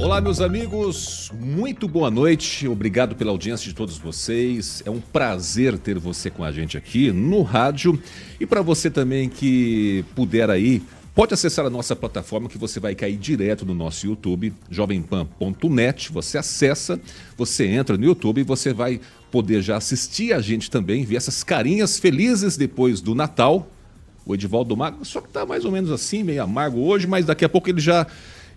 Olá, meus amigos, muito boa noite. Obrigado pela audiência de todos vocês. É um prazer ter você com a gente aqui no rádio. E para você também que puder aí, pode acessar a nossa plataforma que você vai cair direto no nosso YouTube, jovempan.net. Você acessa, você entra no YouTube e você vai poder já assistir a gente também, ver essas carinhas felizes depois do Natal. O Edivaldo Mago, só que tá mais ou menos assim, meio amargo hoje, mas daqui a pouco ele já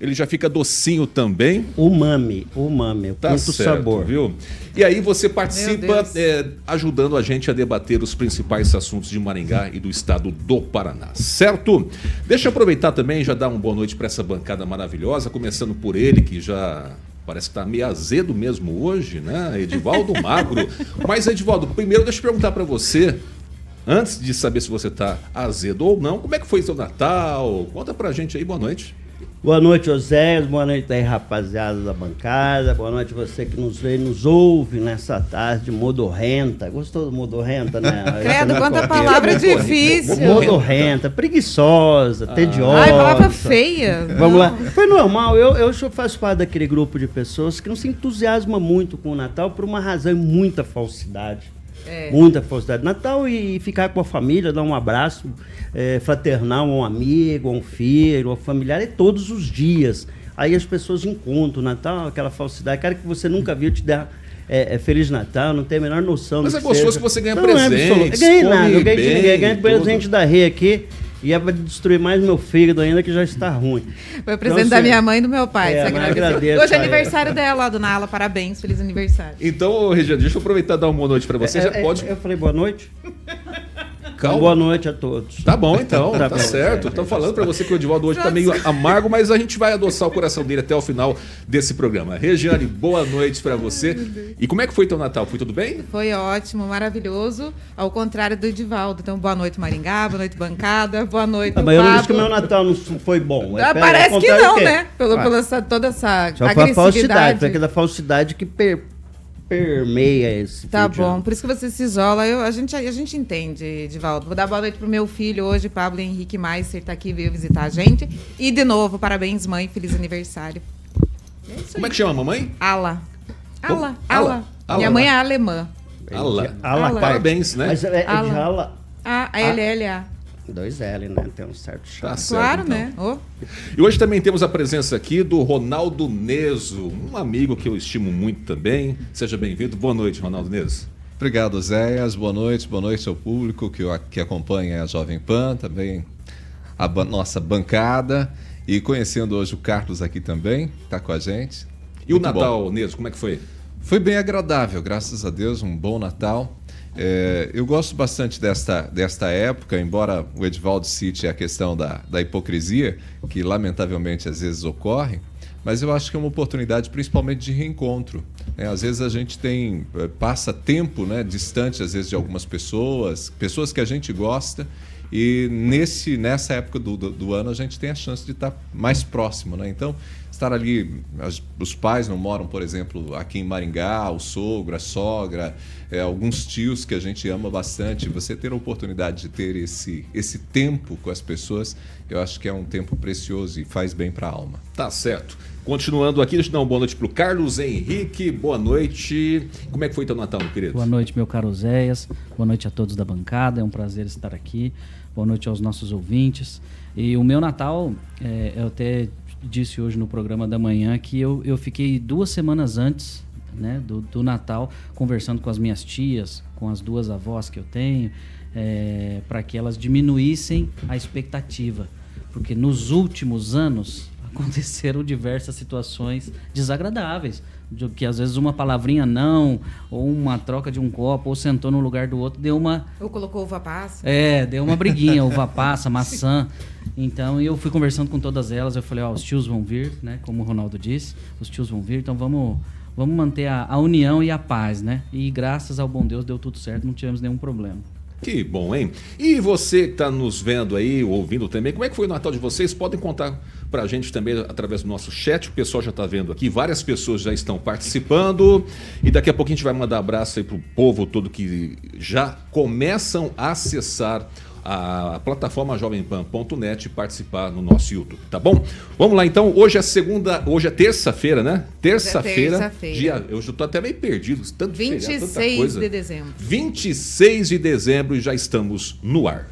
ele já fica docinho também. Umami, umami, o tá quinto certo, sabor. Viu? E aí você participa é, ajudando a gente a debater os principais assuntos de Maringá e do estado do Paraná, certo? Deixa eu aproveitar também e já dar uma boa noite para essa bancada maravilhosa, começando por ele, que já Parece que está meio azedo mesmo hoje, né? Edivaldo Magro. Mas, Edivaldo, primeiro deixa eu perguntar para você, antes de saber se você está azedo ou não, como é que foi seu Natal? Conta para a gente aí, boa noite. Boa noite, Oséias. Boa noite aí, rapaziada da bancada. Boa noite você que nos vê, nos ouve nessa tarde modorrenta. Gostou do modorrenta, né? Credo, quanta palavra difícil. Modorrenta, preguiçosa, ah. tediosa. Ai, palavra feia. Vamos lá. Foi normal. Eu, eu faço parte daquele grupo de pessoas que não se entusiasma muito com o Natal por uma razão e muita falsidade. É. Muita falsidade. Natal e ficar com a família, dar um abraço é, fraternal a um amigo, a um filho, a um familiar, é todos os dias. Aí as pessoas encontram Natal, aquela falsidade, cara que você nunca viu te dar é, é, Feliz Natal, não tem a menor noção Mas é gostoso seja. que você ganha não, presente. É eu ganhei nada, eu ganhei, bem, ganhei presente da Rei aqui. E é para destruir mais meu fígado ainda, que já está ruim. Foi o presente então, da minha mãe e do meu pai. É, agradeço, Hoje é aniversário dela, dona Ala. Parabéns, feliz aniversário. Então, Regiane, deixa eu aproveitar e dar uma boa noite para você. É, já é, pode. Eu falei boa noite. Calma. Boa noite a todos. Tá bom, então. tá, tá certo. Estou falando para você que o Edivaldo hoje está meio amargo, mas a gente vai adoçar o coração dele até o final desse programa. Regiane, boa noite para você. E como é que foi teu Natal? Foi tudo bem? Foi ótimo, maravilhoso. Ao contrário do Edivaldo. Então, boa noite, Maringá. Boa noite, bancada. Boa noite, ah, Mas eu não disse que o meu Natal não foi bom. É, ah, parece que não, né? Pelo, pela essa, toda essa Só agressividade. falsidade. Foi aquela falsidade que per permeia esse Tá bom, por isso que você se isola. Eu, a, gente, a gente entende, Edivaldo. Vou dar boa noite pro meu filho hoje, Pablo Henrique Meister, tá aqui, veio visitar a gente. E de novo, parabéns, mãe, feliz aniversário. É Como é que chama a mamãe? Ala. Ala, Ala. Ala. Minha mãe é alemã. Ala. Ala. Parabéns, né? Mas é, é de Ala. A-L-L-A. Dois L, né? Tem um certo. Tá certo, claro, então. né? Oh. E hoje também temos a presença aqui do Ronaldo Neso, um amigo que eu estimo muito também. Seja bem-vindo. Boa noite, Ronaldo Neso. Obrigado, Zéias. Boa noite, boa noite ao público que, que acompanha a Jovem Pan, também a nossa bancada. E conhecendo hoje o Carlos aqui também, está com a gente. E muito o Natal, bom. Neso, como é que foi? Foi bem agradável, graças a Deus, um bom Natal. É, eu gosto bastante desta, desta época, embora o Edvaldo cite a questão da, da hipocrisia, que lamentavelmente às vezes ocorre, mas eu acho que é uma oportunidade principalmente de reencontro. Né? Às vezes a gente tem é, passa tempo né, distante às vezes de algumas pessoas, pessoas que a gente gosta, e nesse, nessa época do, do, do ano a gente tem a chance de estar mais próximo. Né? Então, estar ali. As, os pais não moram, por exemplo, aqui em Maringá, o sogro, a sogra, é, alguns tios que a gente ama bastante. Você ter a oportunidade de ter esse, esse tempo com as pessoas, eu acho que é um tempo precioso e faz bem para a alma. Tá certo. Continuando aqui, deixa eu dar uma boa noite para o Carlos Henrique. Boa noite. Como é que foi teu Natal, meu querido? Boa noite, meu caro Zéias. Boa noite a todos da bancada. É um prazer estar aqui. Boa noite aos nossos ouvintes. E o meu Natal, é, eu até disse hoje no programa da manhã que eu, eu fiquei duas semanas antes né, do, do Natal, conversando com as minhas tias, com as duas avós que eu tenho, é, para que elas diminuíssem a expectativa. Porque nos últimos anos aconteceram diversas situações desagradáveis. De que às vezes uma palavrinha não, ou uma troca de um copo, ou sentou no lugar do outro, deu uma. Ou colocou uva passa. É, deu uma briguinha, uva passa, maçã. Então eu fui conversando com todas elas, eu falei, ó, os tios vão vir, né? Como o Ronaldo disse, os tios vão vir, então vamos, vamos manter a, a união e a paz, né? E graças ao bom Deus deu tudo certo, não tivemos nenhum problema. Que bom, hein? E você que está nos vendo aí, ouvindo também, como é que foi o Natal de vocês? Podem contar para a gente também através do nosso chat. O pessoal já está vendo aqui, várias pessoas já estão participando. E daqui a pouco a gente vai mandar abraço aí para o povo todo que já começam a acessar a plataforma jovempan.net e participar no nosso YouTube, tá bom? Vamos lá então, hoje é segunda, hoje é terça-feira, né? Terça-feira, terça dia, eu já tô até meio perdido, tanto 26 feriado, tanta coisa. de dezembro. 26 de dezembro e já estamos no ar.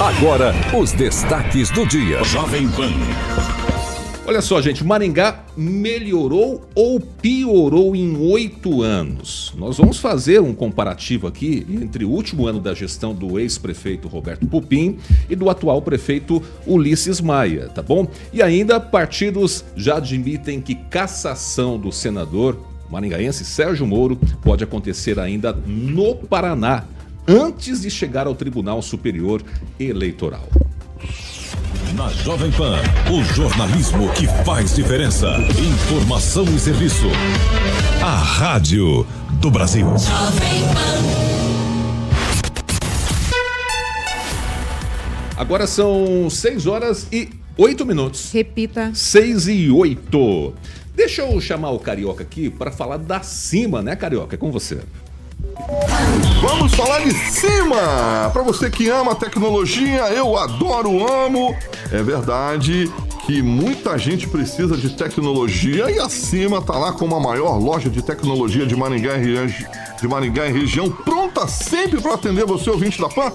Agora, os destaques do dia. Jovem Pan. Olha só, gente, Maringá melhorou ou piorou em oito anos? Nós vamos fazer um comparativo aqui entre o último ano da gestão do ex-prefeito Roberto Pupim e do atual prefeito Ulisses Maia, tá bom? E ainda partidos já admitem que cassação do senador maringaense Sérgio Moro pode acontecer ainda no Paraná, antes de chegar ao Tribunal Superior Eleitoral. Na Jovem Pan, o jornalismo que faz diferença. Informação e serviço. A Rádio do Brasil. Agora são 6 horas e 8 minutos. Repita. 6 e 8. Deixa eu chamar o Carioca aqui para falar da cima, né, Carioca? É com você. Vamos falar de cima! Para você que ama tecnologia, eu adoro, amo. É verdade que muita gente precisa de tecnologia e a Cima tá lá com a maior loja de tecnologia de Maringá, de Maringá e região, pronta sempre para atender você, ouvinte da PAN,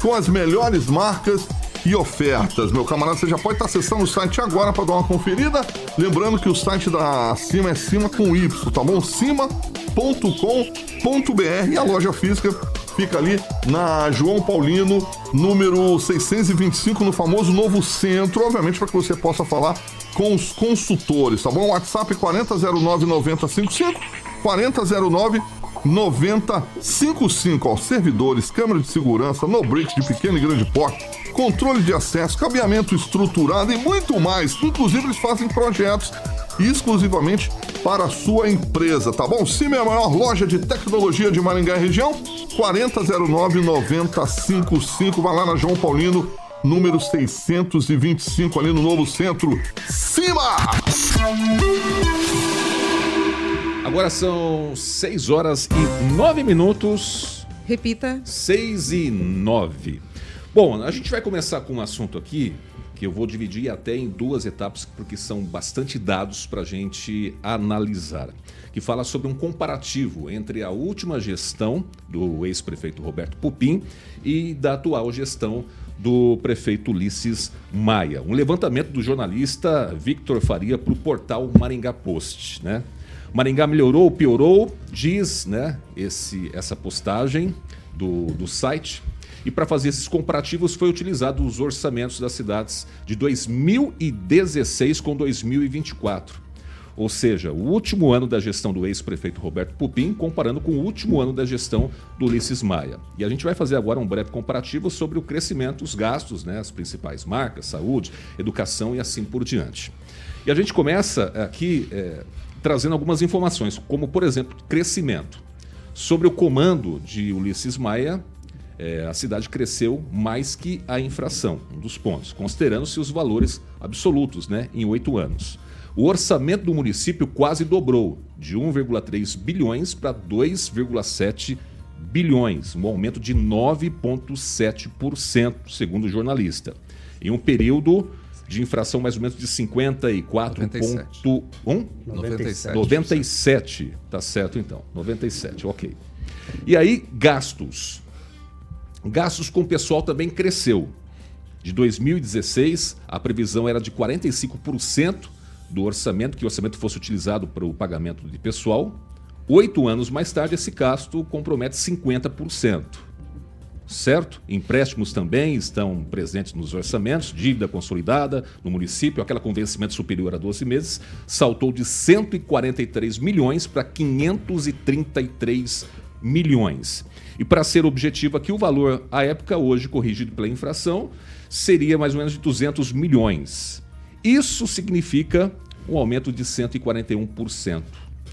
com as melhores marcas e ofertas. Meu camarada, você já pode estar acessando o site agora para dar uma conferida. Lembrando que o site da Cima é Cima com Y, tá bom? Cima.com.br e a loja física fica ali na João Paulino, número 625, no famoso Novo Centro, obviamente para que você possa falar com os consultores, tá bom? WhatsApp 4009 9055, 4009 9055, ó, servidores, câmera de segurança, no break de pequeno e grande porte, controle de acesso, cabeamento estruturado e muito mais. Inclusive eles fazem projetos exclusivamente para a sua empresa, tá bom? Cime é a maior loja de tecnologia de Maringá e região, 4009-9055. Vai lá na João Paulino, número 625, ali no Novo Centro. Cima! Agora são 6 horas e 9 minutos. Repita. 6 e 9. Bom, a gente vai começar com um assunto aqui que eu vou dividir até em duas etapas, porque são bastante dados para a gente analisar. Que fala sobre um comparativo entre a última gestão do ex-prefeito Roberto Pupim e da atual gestão do prefeito Ulisses Maia. Um levantamento do jornalista Victor Faria para o portal Maringá Post, né? Maringá melhorou, piorou, diz né, esse, essa postagem do, do site. E para fazer esses comparativos foi utilizado os orçamentos das cidades de 2016 com 2024. Ou seja, o último ano da gestão do ex-prefeito Roberto Pupim, comparando com o último ano da gestão do Ulisses Maia. E a gente vai fazer agora um breve comparativo sobre o crescimento, os gastos, né, as principais marcas, saúde, educação e assim por diante. E a gente começa aqui é, trazendo algumas informações, como, por exemplo, crescimento. Sobre o comando de Ulisses Maia, é, a cidade cresceu mais que a infração, um dos pontos, considerando-se os valores absolutos né, em oito anos. O orçamento do município quase dobrou, de 1,3 bilhões para 2,7 bilhões, um aumento de 9,7%, segundo o jornalista. Em um período de infração mais ou menos de 54,1. 97. 97. Tá certo então. 97, ok. E aí, gastos. Gastos com pessoal também cresceu. De 2016, a previsão era de 45% do orçamento, que o orçamento fosse utilizado para o pagamento de pessoal. Oito anos mais tarde, esse gasto compromete 50% certo? Empréstimos também estão presentes nos orçamentos, dívida consolidada no município, aquela com vencimento superior a 12 meses, saltou de 143 milhões para 533 milhões. E para ser objetivo aqui, o valor à época, hoje corrigido pela infração, seria mais ou menos de 200 milhões. Isso significa um aumento de 141%.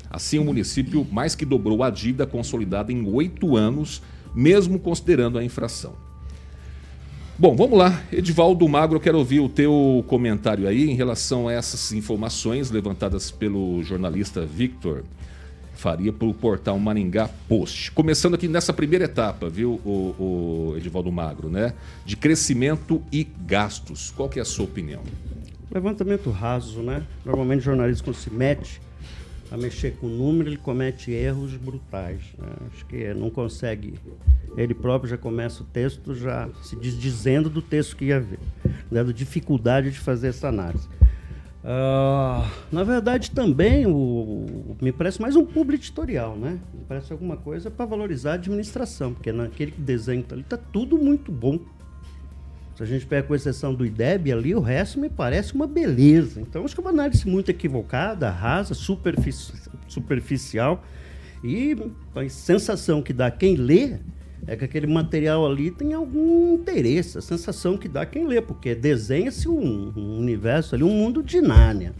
Assim, o município mais que dobrou a dívida consolidada em oito anos mesmo considerando a infração. Bom, vamos lá. Edivaldo Magro, quero ouvir o teu comentário aí em relação a essas informações levantadas pelo jornalista Victor Faria para o portal Maringá Post. Começando aqui nessa primeira etapa, viu, o, o Edivaldo Magro, né? De crescimento e gastos. Qual que é a sua opinião? Levantamento raso, né? Normalmente o jornalista quando se mete a mexer com o número, ele comete erros brutais. Né? Acho que não consegue. Ele próprio já começa o texto já se desdizendo do texto que ia ver, dando dificuldade de fazer essa análise. Uh, na verdade, também o, o, me parece mais um público editorial, né? Me parece alguma coisa para valorizar a administração, porque naquele desenho que tá ali está tudo muito bom. Se a gente pega com exceção do IDEB ali, o resto me parece uma beleza. Então, acho que é uma análise muito equivocada, rasa, superfici superficial. E a sensação que dá quem lê é que aquele material ali tem algum interesse. A sensação que dá quem lê, porque desenha-se um, um universo ali, um mundo de Nárnia.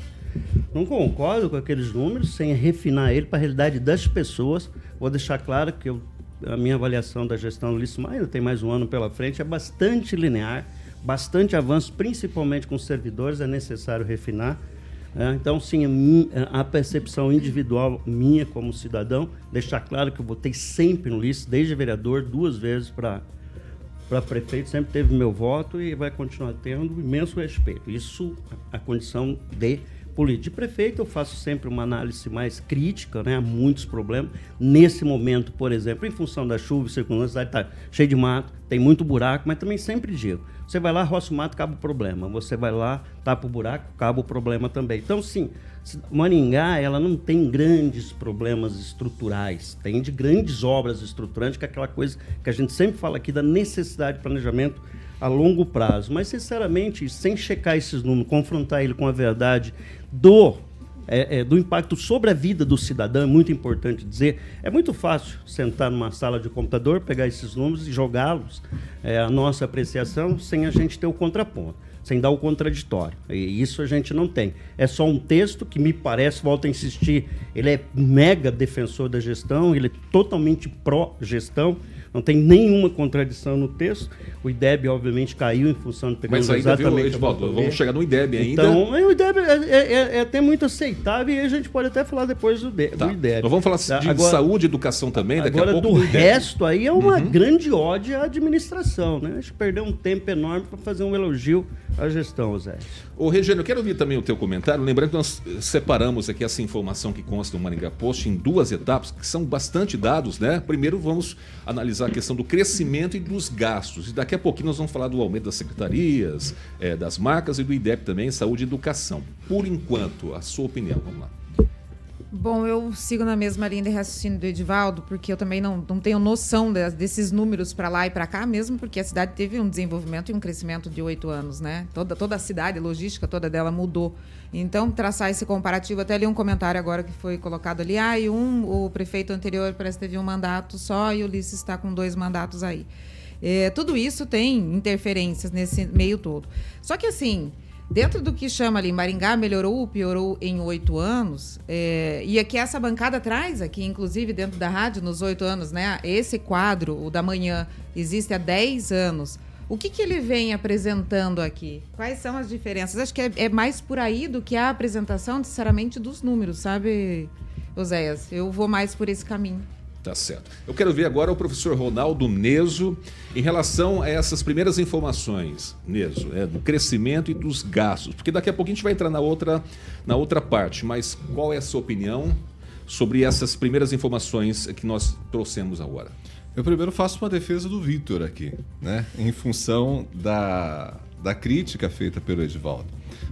Não concordo com aqueles números, sem refinar ele para a realidade das pessoas. Vou deixar claro que eu a minha avaliação da gestão do Ulisses Maia, tem mais um ano pela frente, é bastante linear, bastante avanço, principalmente com servidores, é necessário refinar. É, então, sim, a, a, percepção individual minha como cidadão, deixar claro que eu votei sempre no Ulisses, desde vereador, duas vezes para para prefeito, sempre teve meu voto e vai continuar tendo imenso respeito. Isso, a condição de política de prefeito, eu faço sempre uma análise mais crítica, né? Há muitos problemas. Nesse momento, por exemplo, em função da chuva, circunstância, a cidade está cheia de mato, tem muito buraco, mas também sempre digo. Você vai lá, roça o mato, acaba o problema. Você vai lá, tapa o buraco, acaba o problema também. Então, sim, Maringá, ela não tem grandes problemas estruturais, tem de grandes obras estruturantes, que é aquela coisa que a gente sempre fala aqui da necessidade de planejamento a longo prazo. Mas, sinceramente, sem checar esses números, confrontar ele com a verdade do, é, é, do impacto sobre a vida do cidadão, é muito importante dizer. É muito fácil sentar numa sala de computador, pegar esses números e jogá-los é, a nossa apreciação sem a gente ter o contraponto, sem dar o contraditório. E isso a gente não tem. É só um texto que me parece, volto a insistir, ele é mega defensor da gestão, ele é totalmente pró-gestão não tem nenhuma contradição no texto. O IDEB, obviamente, caiu em função de pegar Mas ainda, exatamente. Viu, Edvaldo, vamos chegar no IDEB ainda. Então, o IDEB é, é, é, é, até muito aceitável e a gente pode até falar depois do, tá. do IDEB. Nós vamos falar tá? de agora, saúde e educação também, daqui agora, a pouco. do, do resto aí é uma uhum. grande ódio à administração. Né? Acho que perdeu um tempo enorme para fazer um elogio à gestão, Zé. Ô, Regiano, eu quero ouvir também o teu comentário. Lembrando que nós separamos aqui essa informação que consta do Maringá Post em duas etapas, que são bastante dados, né? Primeiro vamos analisar a questão do crescimento e dos gastos. E daqui a pouquinho nós vamos falar do aumento das secretarias, é, das marcas e do IDEP também, saúde e educação. Por enquanto, a sua opinião, vamos lá. Bom, eu sigo na mesma linha de raciocínio do Edivaldo, porque eu também não, não tenho noção de, desses números para lá e para cá, mesmo porque a cidade teve um desenvolvimento e um crescimento de oito anos, né? Toda, toda a cidade, a logística toda dela mudou. Então, traçar esse comparativo, até li um comentário agora que foi colocado ali, ah, e um, o prefeito anterior parece que teve um mandato só e o Ulisses está com dois mandatos aí. É, tudo isso tem interferências nesse meio todo. Só que assim, Dentro do que chama ali Maringá melhorou ou piorou em oito anos, é, e aqui essa bancada traz, aqui inclusive dentro da rádio, nos oito anos, né? Esse quadro, o da manhã, existe há dez anos. O que, que ele vem apresentando aqui? Quais são as diferenças? Acho que é, é mais por aí do que a apresentação, sinceramente, dos números, sabe, Oséias? Eu vou mais por esse caminho. Tá certo. Eu quero ver agora o professor Ronaldo Neso em relação a essas primeiras informações, Neso, é, do crescimento e dos gastos, porque daqui a pouco a gente vai entrar na outra, na outra parte, mas qual é a sua opinião sobre essas primeiras informações que nós trouxemos agora? Eu primeiro faço uma defesa do Vitor aqui, né, em função da, da crítica feita pelo Edivaldo.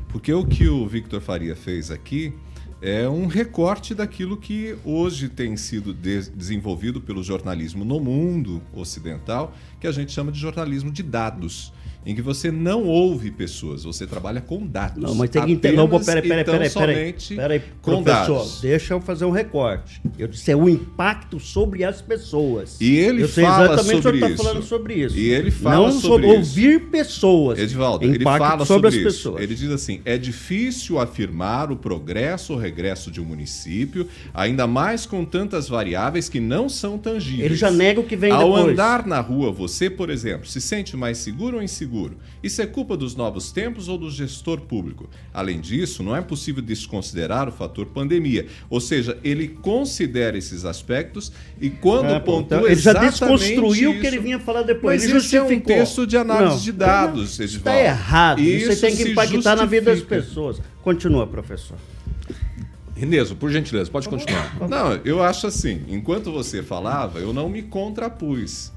Porque o que o Victor Faria fez aqui é um recorte daquilo que hoje tem sido de desenvolvido pelo jornalismo no mundo ocidental, que a gente chama de jornalismo de dados em que você não ouve pessoas, você trabalha com dados. Não, mas tem que entender. Não, peraí, peraí, peraí, peraí. Peraí, com professor, dados. deixa eu fazer um recorte. Eu disse é o impacto sobre as pessoas. E ele eu sei fala exatamente sobre o que está falando sobre isso. E ele fala não sobre, sobre ouvir pessoas. Edivaldo, ele fala sobre, sobre as isso. pessoas. Ele diz assim: é difícil afirmar o progresso ou regresso de um município, ainda mais com tantas variáveis que não são tangíveis. Ele já nega o que vem Ao depois. Ao andar na rua, você, por exemplo, se sente mais seguro ou inseguro? seguro. Isso é culpa dos novos tempos ou do gestor público? Além disso, não é possível desconsiderar o fator pandemia. Ou seja, ele considera esses aspectos e quando é, pontua então, ele já desconstruiu o que ele vinha falar depois. Mas ele isso é um texto de análise não, de dados, Está errado. Isso Você tem que impactar na vida das pessoas. Continua, professor. Reneso, por gentileza, pode continuar. Não, eu acho assim, enquanto você falava, eu não me contrapus.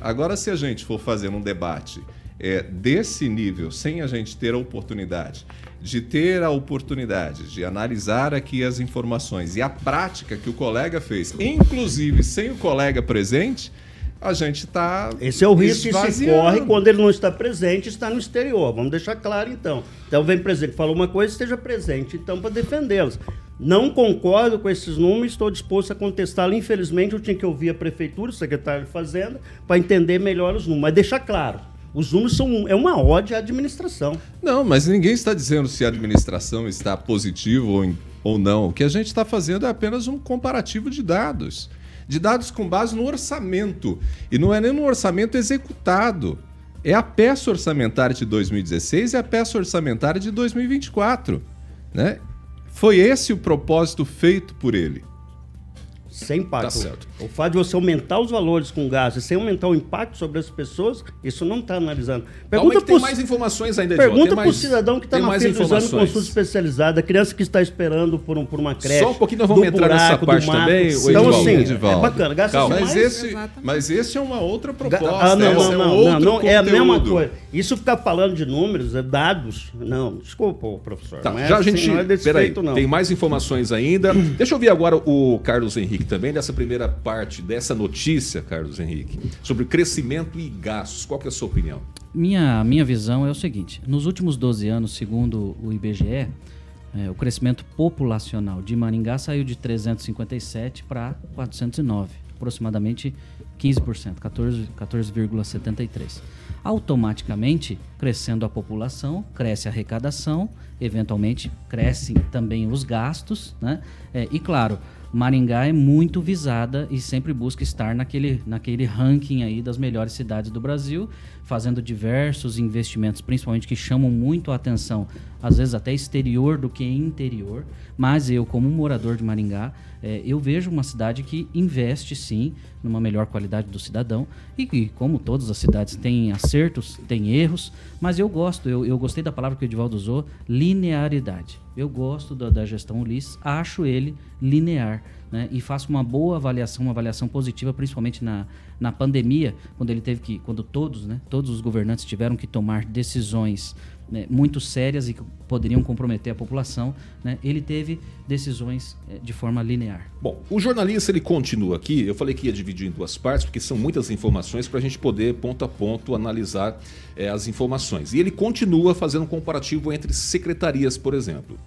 Agora, se a gente for fazer um debate é, desse nível, sem a gente ter a oportunidade de ter a oportunidade de analisar aqui as informações e a prática que o colega fez, inclusive sem o colega presente, a gente está. Esse é o risco que se corre quando ele não está presente, está no exterior. Vamos deixar claro então. Então vem presente, falou uma coisa, esteja presente então para defendê-los. Não concordo com esses números, estou disposto a contestá-lo. Infelizmente, eu tinha que ouvir a prefeitura, o secretário de Fazenda, para entender melhor os números. Mas deixar claro, os números são é uma ode à administração. Não, mas ninguém está dizendo se a administração está positiva ou, ou não. O que a gente está fazendo é apenas um comparativo de dados. De dados com base no orçamento. E não é nem no orçamento executado. É a peça orçamentária de 2016 e a peça orçamentária de 2024. Né? Foi esse o propósito feito por ele sem impacto. Tá certo. O fato de você aumentar os valores com gás sem aumentar o impacto sobre as pessoas, isso não está analisando. Pergunta Calma, tem mais informações ainda, Pergunta para o cidadão que está na fila do exame consulta especializada, a criança que está esperando por, um, por uma creche. Só um pouquinho nós vamos entrar buraco, nessa parte também. Então, assim, é bacana, gasta Calma, mas, esse, mas esse é uma outra proposta. Ah, não, não, é não, é, não, não é a mesma coisa. Isso ficar falando de números, é dados, não, desculpa, professor. Tá, já a assim, gente, não é desse peraí, jeito, não. Tem mais informações ainda. Deixa eu ver agora o Carlos Henrique também dessa primeira parte dessa notícia, Carlos Henrique, sobre crescimento e gastos. Qual é a sua opinião? Minha, minha visão é o seguinte: nos últimos 12 anos, segundo o IBGE, é, o crescimento populacional de Maringá saiu de 357 para 409, aproximadamente 15%, 14,73%. 14, Automaticamente, crescendo a população, cresce a arrecadação, eventualmente crescem também os gastos, né? É, e claro, Maringá é muito visada e sempre busca estar naquele, naquele ranking aí das melhores cidades do Brasil, fazendo diversos investimentos, principalmente que chamam muito a atenção, às vezes até exterior do que interior. Mas eu, como morador de Maringá, é, eu vejo uma cidade que investe sim numa melhor qualidade do cidadão e que, como todas as cidades, tem acertos, tem erros, mas eu gosto, eu, eu gostei da palavra que o Edivaldo usou, linearidade. Eu gosto da, da gestão Ulisses, acho ele linear. Né, e faço uma boa avaliação, uma avaliação positiva, principalmente na, na pandemia, quando ele teve que, quando todos, né, todos os governantes tiveram que tomar decisões né, muito sérias e que poderiam comprometer a população, né, ele teve decisões é, de forma linear. Bom, o jornalista ele continua aqui. Eu falei que ia dividir em duas partes porque são muitas informações para a gente poder ponto a ponto analisar é, as informações. E ele continua fazendo um comparativo entre secretarias, por exemplo.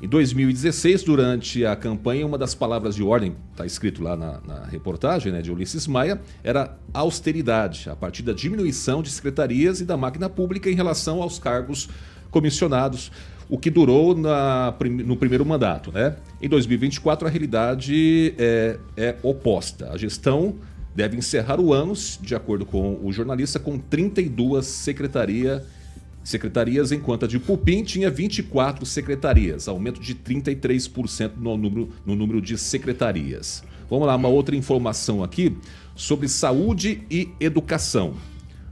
Em 2016, durante a campanha, uma das palavras de ordem, está escrito lá na, na, reportagem né, de Ulisses Maia, era austeridade, a partir da diminuição de secretarias e da máquina pública em relação aos cargos comissionados, o que durou na, no primeiro mandato. Né? Em 2024, a realidade é, é oposta. A gestão deve encerrar o ano, de acordo com o jornalista, com 32 secretarias secretarias, enquanto a de Pupim tinha 24 secretarias, aumento de 33% no número, no número de secretarias. Vamos lá, uma outra informação aqui sobre saúde e educação.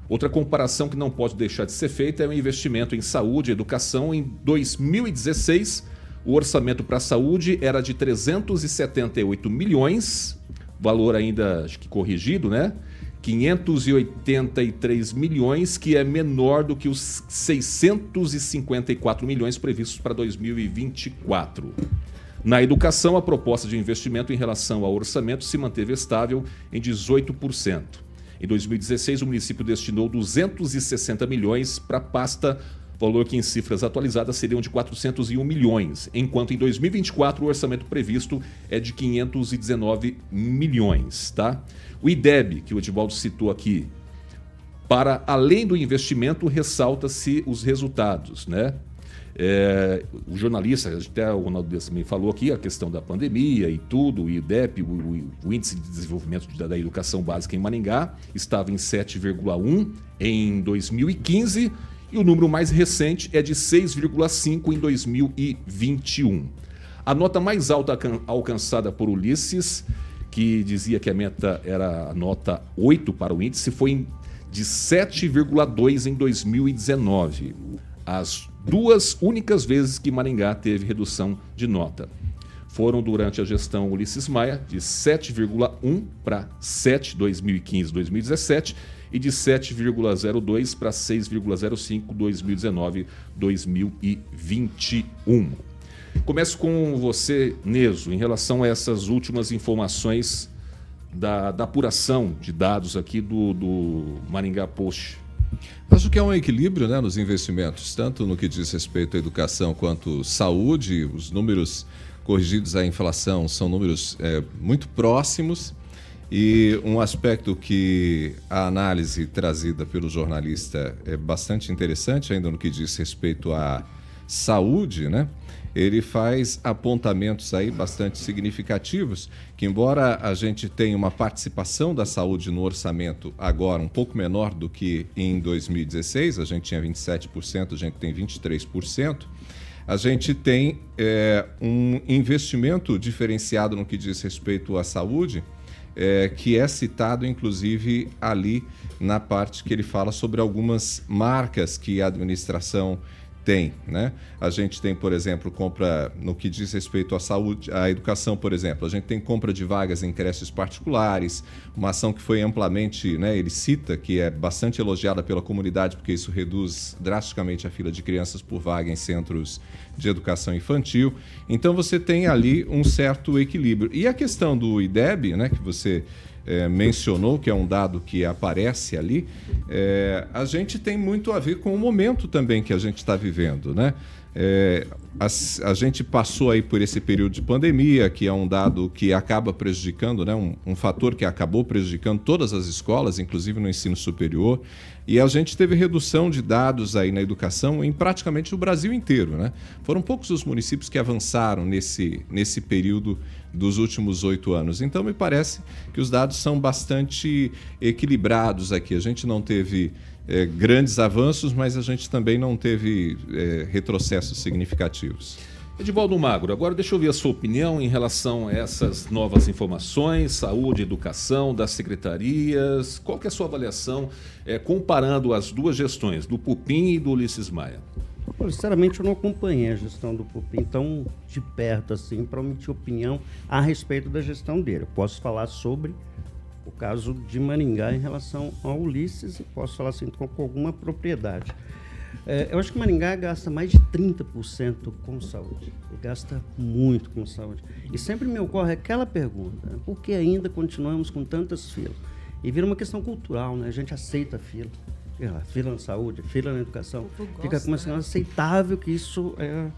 Outra comparação que não pode deixar de ser feita é o investimento em saúde e educação. Em 2016, o orçamento para a saúde era de 378 milhões, valor ainda acho que corrigido, né? 583 milhões, que é menor do que os 654 milhões previstos para 2024. Na educação, a proposta de investimento em relação ao orçamento se manteve estável em 18%. Em 2016, o município destinou 260 milhões para a pasta, valor que em cifras atualizadas seriam de 401 milhões, enquanto em 2024 o orçamento previsto é de 519 milhões, tá? O IDEB, que o Edivaldo citou aqui, para além do investimento, ressalta-se os resultados, né? É, o jornalista, até o Ronaldo Dias também falou aqui, a questão da pandemia e tudo, o IDEP, o, o, o Índice de Desenvolvimento da, da Educação Básica em Maringá, estava em 7,1 em 2015 e o número mais recente é de 6,5 em 2021. A nota mais alta alcançada por Ulisses, que dizia que a meta era a nota 8 para o índice, foi de 7,2 em 2019. As duas únicas vezes que Maringá teve redução de nota foram durante a gestão Ulisses Maia, de 7,1 para 7, 2015, 2017, e de 7,02 para 6,05, 2019, 2021. Começo com você, Neso, em relação a essas últimas informações da, da apuração de dados aqui do, do Maringá Post. Acho que é um equilíbrio né, nos investimentos, tanto no que diz respeito à educação quanto saúde. Os números corrigidos à inflação são números é, muito próximos. E um aspecto que a análise trazida pelo jornalista é bastante interessante, ainda no que diz respeito à saúde, né? ele faz apontamentos aí bastante significativos, que embora a gente tenha uma participação da saúde no orçamento agora um pouco menor do que em 2016, a gente tinha 27%, a gente tem 23%, a gente tem é, um investimento diferenciado no que diz respeito à saúde, é, que é citado inclusive ali na parte que ele fala sobre algumas marcas que a administração tem, né? A gente tem, por exemplo, compra no que diz respeito à saúde, à educação, por exemplo. A gente tem compra de vagas em creches particulares, uma ação que foi amplamente, né? Ele cita que é bastante elogiada pela comunidade porque isso reduz drasticamente a fila de crianças por vaga em centros de educação infantil. Então você tem ali um certo equilíbrio. E a questão do IDEB, né? Que você é, mencionou, que é um dado que aparece ali, é, a gente tem muito a ver com o momento também que a gente está vivendo, né? É, a, a, gente passou aí por esse período de pandemia, que é um dado que acaba prejudicando, né, um, um, fator que acabou prejudicando todas as escolas, inclusive no ensino superior. E a gente teve redução de dados aí na educação em praticamente o Brasil inteiro. Né? Foram poucos os municípios que avançaram nesse, nesse período dos últimos oito anos. Então, me parece que os dados são bastante equilibrados aqui. A gente não teve é, grandes avanços, mas a gente também não teve é, retrocessos significativos. Edivaldo Magro, agora deixa eu ouvir a sua opinião em relação a essas novas informações, saúde, educação, das secretarias. Qual que é a sua avaliação é, comparando as duas gestões, do Pupim e do Ulisses Maia? Sinceramente, eu não acompanhei a gestão do Pupim tão de perto assim para emitir opinião a respeito da gestão dele. Eu posso falar sobre o caso de Maringá em relação ao Ulisses e posso falar assim com, alguma propriedade. É, eu acho que Maringá gasta mais de 30% com saúde. E gasta muito com saúde. E sempre me ocorre aquela pergunta: por que ainda continuamos com tantas filas? E vira uma questão cultural, né? A gente aceita a fila. Fila na saúde, fila na educação. Fica como assim, aceitável que isso é,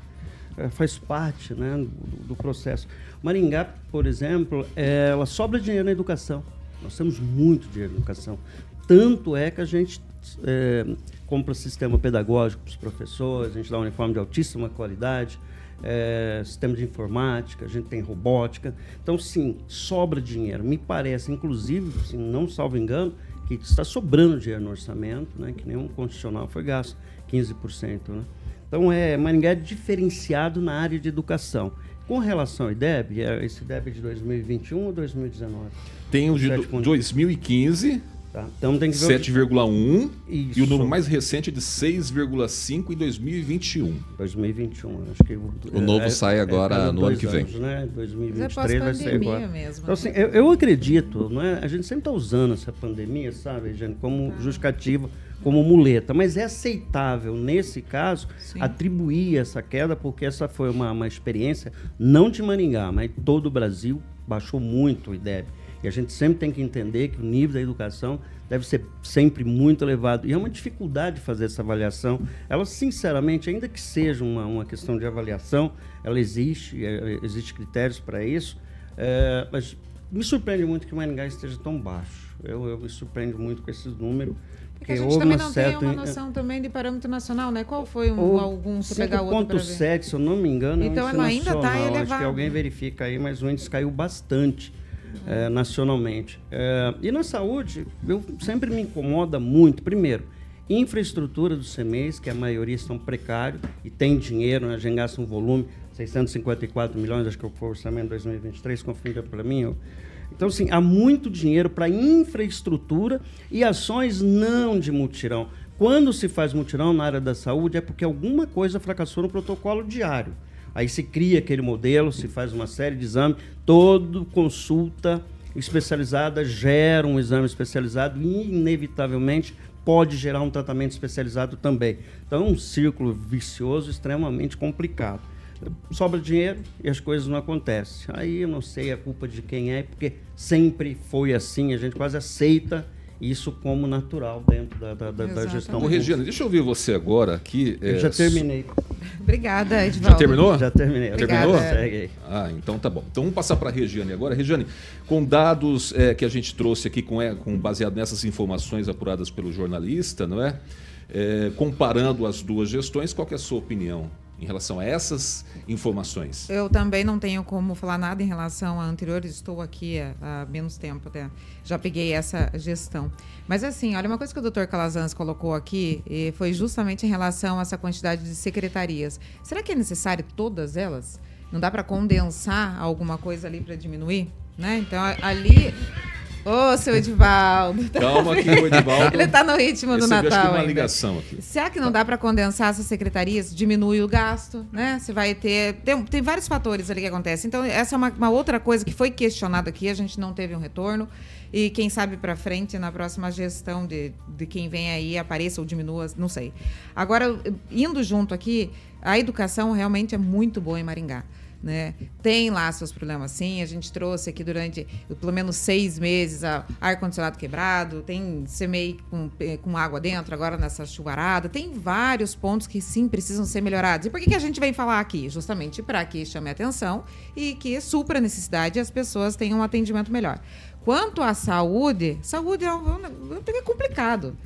é, faz parte né, do, do, processo. Maringá, por exemplo, é, ela sobra dinheiro na educação. Nós temos muito dinheiro na educação. Tanto é que a gente é, compra sistema pedagógico para os professores, a gente dá um uniforme de altíssima qualidade, é, sistema de informática, a gente tem robótica. Então, sim, sobra dinheiro. Me parece, inclusive, assim, não salvo engano, que está sobrando dinheiro no orçamento, né, que nenhum constitucional foi gasto, 15%. Né? Então, é, Maringá é diferenciado na área de educação. Com relação ao IDEB, é, esse IDEB é de 2021 ou 2019? Tem o de 2015. Tá? Então tem que ver 7,1 e o número mais recente é de 6,5 em 2021. 2021, acho que o, o novo é, sai agora é, no ano que vem. Né? 2023 vai sair agora. Mesmo, então, assim, eu, eu, acredito, não é? a gente sempre está usando essa pandemia, sabe, gente, como ah. justificativa, como muleta, mas é aceitável nesse caso Sim. atribuir essa queda porque essa foi uma, uma experiência não de Maringá, mas todo o Brasil baixou muito o IDEB. E a gente sempre tem que entender que o nível da educação deve ser sempre muito elevado. E é uma dificuldade fazer essa avaliação. Ela, sinceramente, ainda que seja uma, uma questão de avaliação, ela existe, é, existe critérios para isso, é, mas me surpreende muito que o Maringá esteja tão baixo. Eu, eu me surpreendo muito com esses números. Porque a gente também não certa... tem uma noção também de parâmetro nacional, né? Qual foi um, algum, se pegar outro 5.7, se eu não me engano, então é ela ainda está elevada. Acho que alguém verifica aí, mas o índice caiu bastante é, nacionalmente. É, e na saúde, eu sempre me incomoda muito, primeiro, infraestrutura do CEMEIS, que a maioria estão precários e tem dinheiro, né? a gente gasta um volume, 654 milhões, acho que foi o orçamento de 2023, confirma para mim. Eu, então, assim, há muito dinheiro para infraestrutura e ações não de mutirão. Quando se faz mutirão na área da saúde é porque alguma coisa fracassou no protocolo diário. Aí se cria aquele modelo, se faz uma série de exames, todo consulta especializada gera um exame especializado e, inevitavelmente, pode gerar um tratamento especializado também. Então, é um círculo vicioso extremamente complicado. Sobra dinheiro e as coisas não acontecem. Aí eu não sei a culpa de quem é, porque sempre foi assim, a gente quase aceita isso como natural dentro da, da, da gestão. Ô, Regina, deixa eu ouvir você agora aqui. Eu é... já terminei. Obrigada, Edvaldo. Já terminou? Já terminei. Terminou? Segue Ah, então tá bom. Então vamos passar para a Regiane agora. Regiane, com dados é, que a gente trouxe aqui, com, é, com, baseado nessas informações apuradas pelo jornalista, não é? é comparando as duas gestões, qual é a sua opinião? Em relação a essas informações? Eu também não tenho como falar nada em relação à anterior, estou aqui há, há menos tempo até. Já peguei essa gestão. Mas assim, olha, uma coisa que o doutor Calazans colocou aqui foi justamente em relação a essa quantidade de secretarias. Será que é necessário todas elas? Não dá para condensar alguma coisa ali para diminuir? Né? Então, ali Ô, seu Edivaldo. Calma aqui, o Edivaldo. Ele está no ritmo do Natal. Acho que uma ligação aqui. Será que não dá para condensar essas secretarias? Diminui o gasto, né? Você vai ter. Tem, tem vários fatores ali que acontecem. Então, essa é uma, uma outra coisa que foi questionada aqui, a gente não teve um retorno. E quem sabe para frente, na próxima gestão de, de quem vem aí, apareça ou diminua, não sei. Agora, indo junto aqui, a educação realmente é muito boa em Maringá. Né? Tem lá seus problemas, sim. A gente trouxe aqui durante pelo menos seis meses ar-condicionado quebrado, tem CMEI com, com água dentro, agora nessa chuvarada. Tem vários pontos que sim precisam ser melhorados. E por que, que a gente vem falar aqui? Justamente para que chame atenção e que supra a necessidade e as pessoas tenham um atendimento melhor. Quanto à saúde, saúde é, um, é complicado.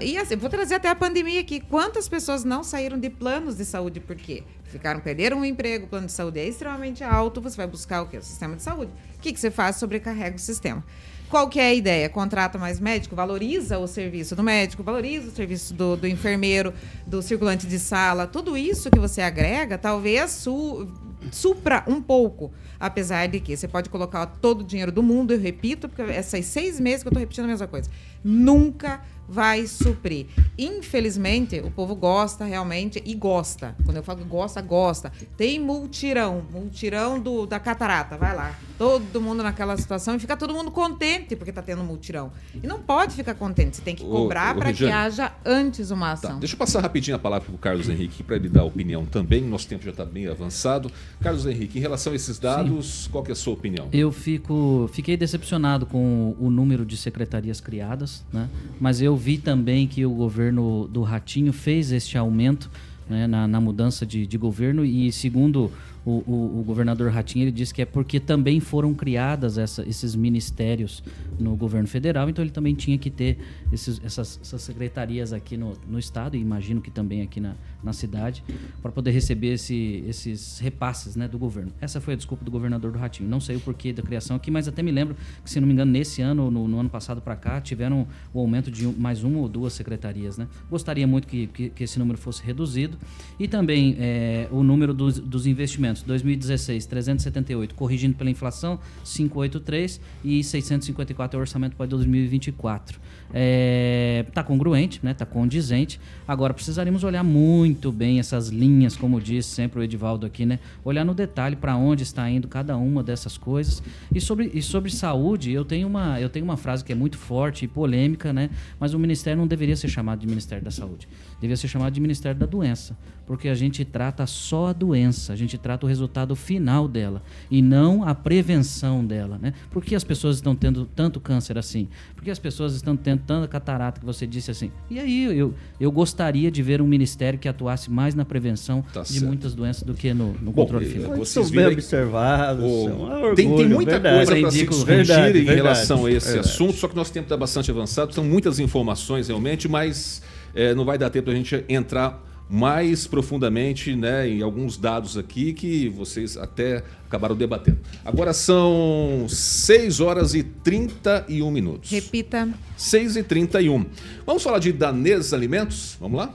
E assim, vou trazer até a pandemia aqui. Quantas pessoas não saíram de planos de saúde por quê? Ficaram, perderam o um emprego, o plano de saúde é extremamente alto, você vai buscar o quê? O sistema de saúde. O que, que você faz? Sobrecarrega o sistema. Qual que é a ideia? Contrata mais médico, valoriza o serviço do médico, valoriza o serviço do, do enfermeiro, do circulante de sala. Tudo isso que você agrega, talvez su, supra um pouco. Apesar de que você pode colocar todo o dinheiro do mundo, eu repito, porque essas seis meses que eu estou repetindo a mesma coisa. Nunca vai suprir. Infelizmente, o povo gosta realmente e gosta. Quando eu falo gosta, gosta. Tem multirão, multirão do, da catarata, vai lá. Todo mundo naquela situação e fica todo mundo contente porque está tendo multirão. E não pode ficar contente, você tem que cobrar para que haja antes uma tá, ação. Tá, deixa eu passar rapidinho a palavra para o Carlos Henrique para ele dar opinião também. Nosso tempo já está bem avançado. Carlos Henrique, em relação a esses dados, Sim. qual é a sua opinião? Eu fico, fiquei decepcionado com o número de secretarias criadas, né? mas eu vi também que o governo do Ratinho fez este aumento né, na, na, mudança de, de, governo e segundo o, o, o, governador Ratinho ele disse que é porque também foram criadas essa, esses ministérios no governo federal, então ele também tinha que ter esses, essas, essas, secretarias aqui no, no estado e imagino que também aqui na, na cidade para poder receber esse, esses repasses né, do governo. Essa foi a desculpa do governador do Ratinho. Não sei o porquê da criação aqui, mas até me lembro que se não me engano nesse ano, no, no ano passado para cá, tiveram o aumento de mais uma ou duas secretarias, né? Gostaria muito que, que, que esse número fosse reduzido. E também é, o número dos, dos, investimentos, 2016, 378, corrigindo pela inflação, 583 e 654 é o orçamento para 2024. Está é, tá congruente, está né? Tá condizente. Agora, precisaríamos olhar muito bem essas linhas, como disse sempre o Edivaldo aqui, né? olhar no detalhe para onde está indo cada uma dessas coisas. E sobre, e sobre saúde, eu tenho, uma, eu tenho uma frase que é muito forte e polêmica, né? mas o Ministério não deveria ser chamado de Ministério da Saúde. Deveria ser chamado de Ministério da Doença porque a gente trata só a doença, a gente trata o resultado final dela e não a prevenção dela, né? Por que as pessoas estão tendo tanto câncer assim? Por que as pessoas estão tendo tanta catarata que você disse assim? E aí eu, eu gostaria de ver um ministério que atuasse mais na prevenção tá de certo. muitas doenças do que no, no Bom, controle final. Vocês bem observados. Oh, tem, tem, muita verdade, coisa para se discutir verdade, em verdade, relação a esse assunto, só que nosso tempo está bastante avançado, são muitas informações realmente, mas é, não vai dar tempo para a gente entrar mais profundamente né, em alguns dados aqui que vocês até acabaram debatendo. Agora são 6 horas e 31 minutos. Repita. 6 e 31. Vamos falar de Danês Alimentos? Vamos lá?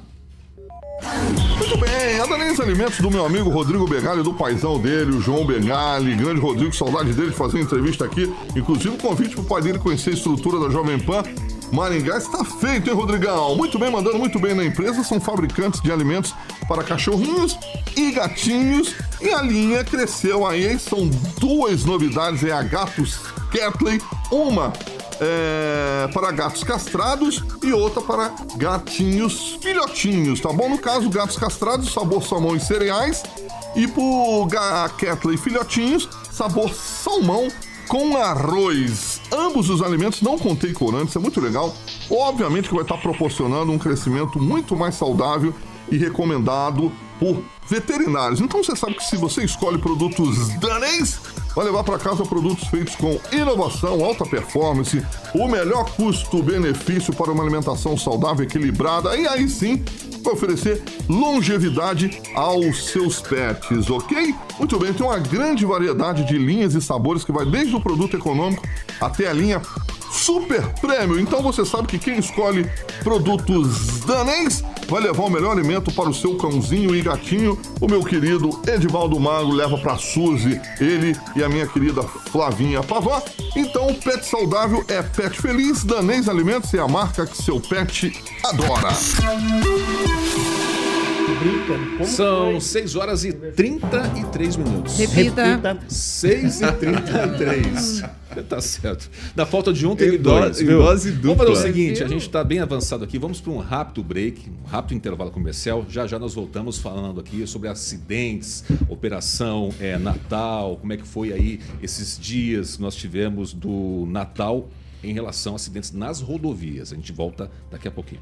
Muito bem, a Danês Alimentos do meu amigo Rodrigo Begali, do paizão dele, o João Begali, grande Rodrigo, saudade dele de fazer uma entrevista aqui. Inclusive, convite pro pai dele conhecer a estrutura da Jovem Pan Maringá está feito, hein, Rodrigão? Muito bem, mandando muito bem na empresa. São fabricantes de alimentos para cachorrinhos e gatinhos. E a linha cresceu aí. São duas novidades: é a Gatos Catley, uma é, para gatos castrados e outra para gatinhos filhotinhos, tá bom? No caso, gatos castrados, sabor salmão e cereais. E pro Catley filhotinhos, sabor salmão com arroz. Ambos os alimentos não contêm corantes, é muito legal. Obviamente que vai estar proporcionando um crescimento muito mais saudável e recomendado por veterinários. Então você sabe que se você escolhe produtos danês, vai levar para casa produtos feitos com inovação, alta performance, o melhor custo-benefício para uma alimentação saudável equilibrada. E aí sim, vai oferecer longevidade aos seus pets, ok? Muito bem, tem uma grande variedade de linhas e sabores que vai desde o produto econômico até a linha super prêmio. Então você sabe que quem escolhe produtos danês vai levar o melhor alimento para o seu cãozinho e gatinho. O meu querido Edivaldo Mago leva para Suzy, ele e a minha querida Flavinha Pavã. Então, pet saudável é pet feliz. Danês Alimentos é a marca que seu pet adora. São 6 horas e 33 minutos. Repita. 6 e 33. tá certo. Na falta de um, teve dois. Viu? Dose dupla. Vamos fazer o seguinte, a gente está bem avançado aqui. Vamos para um rápido break, um rápido intervalo comercial. Já já nós voltamos falando aqui sobre acidentes, operação é, Natal, como é que foi aí esses dias que nós tivemos do Natal em relação a acidentes nas rodovias. A gente volta daqui a pouquinho.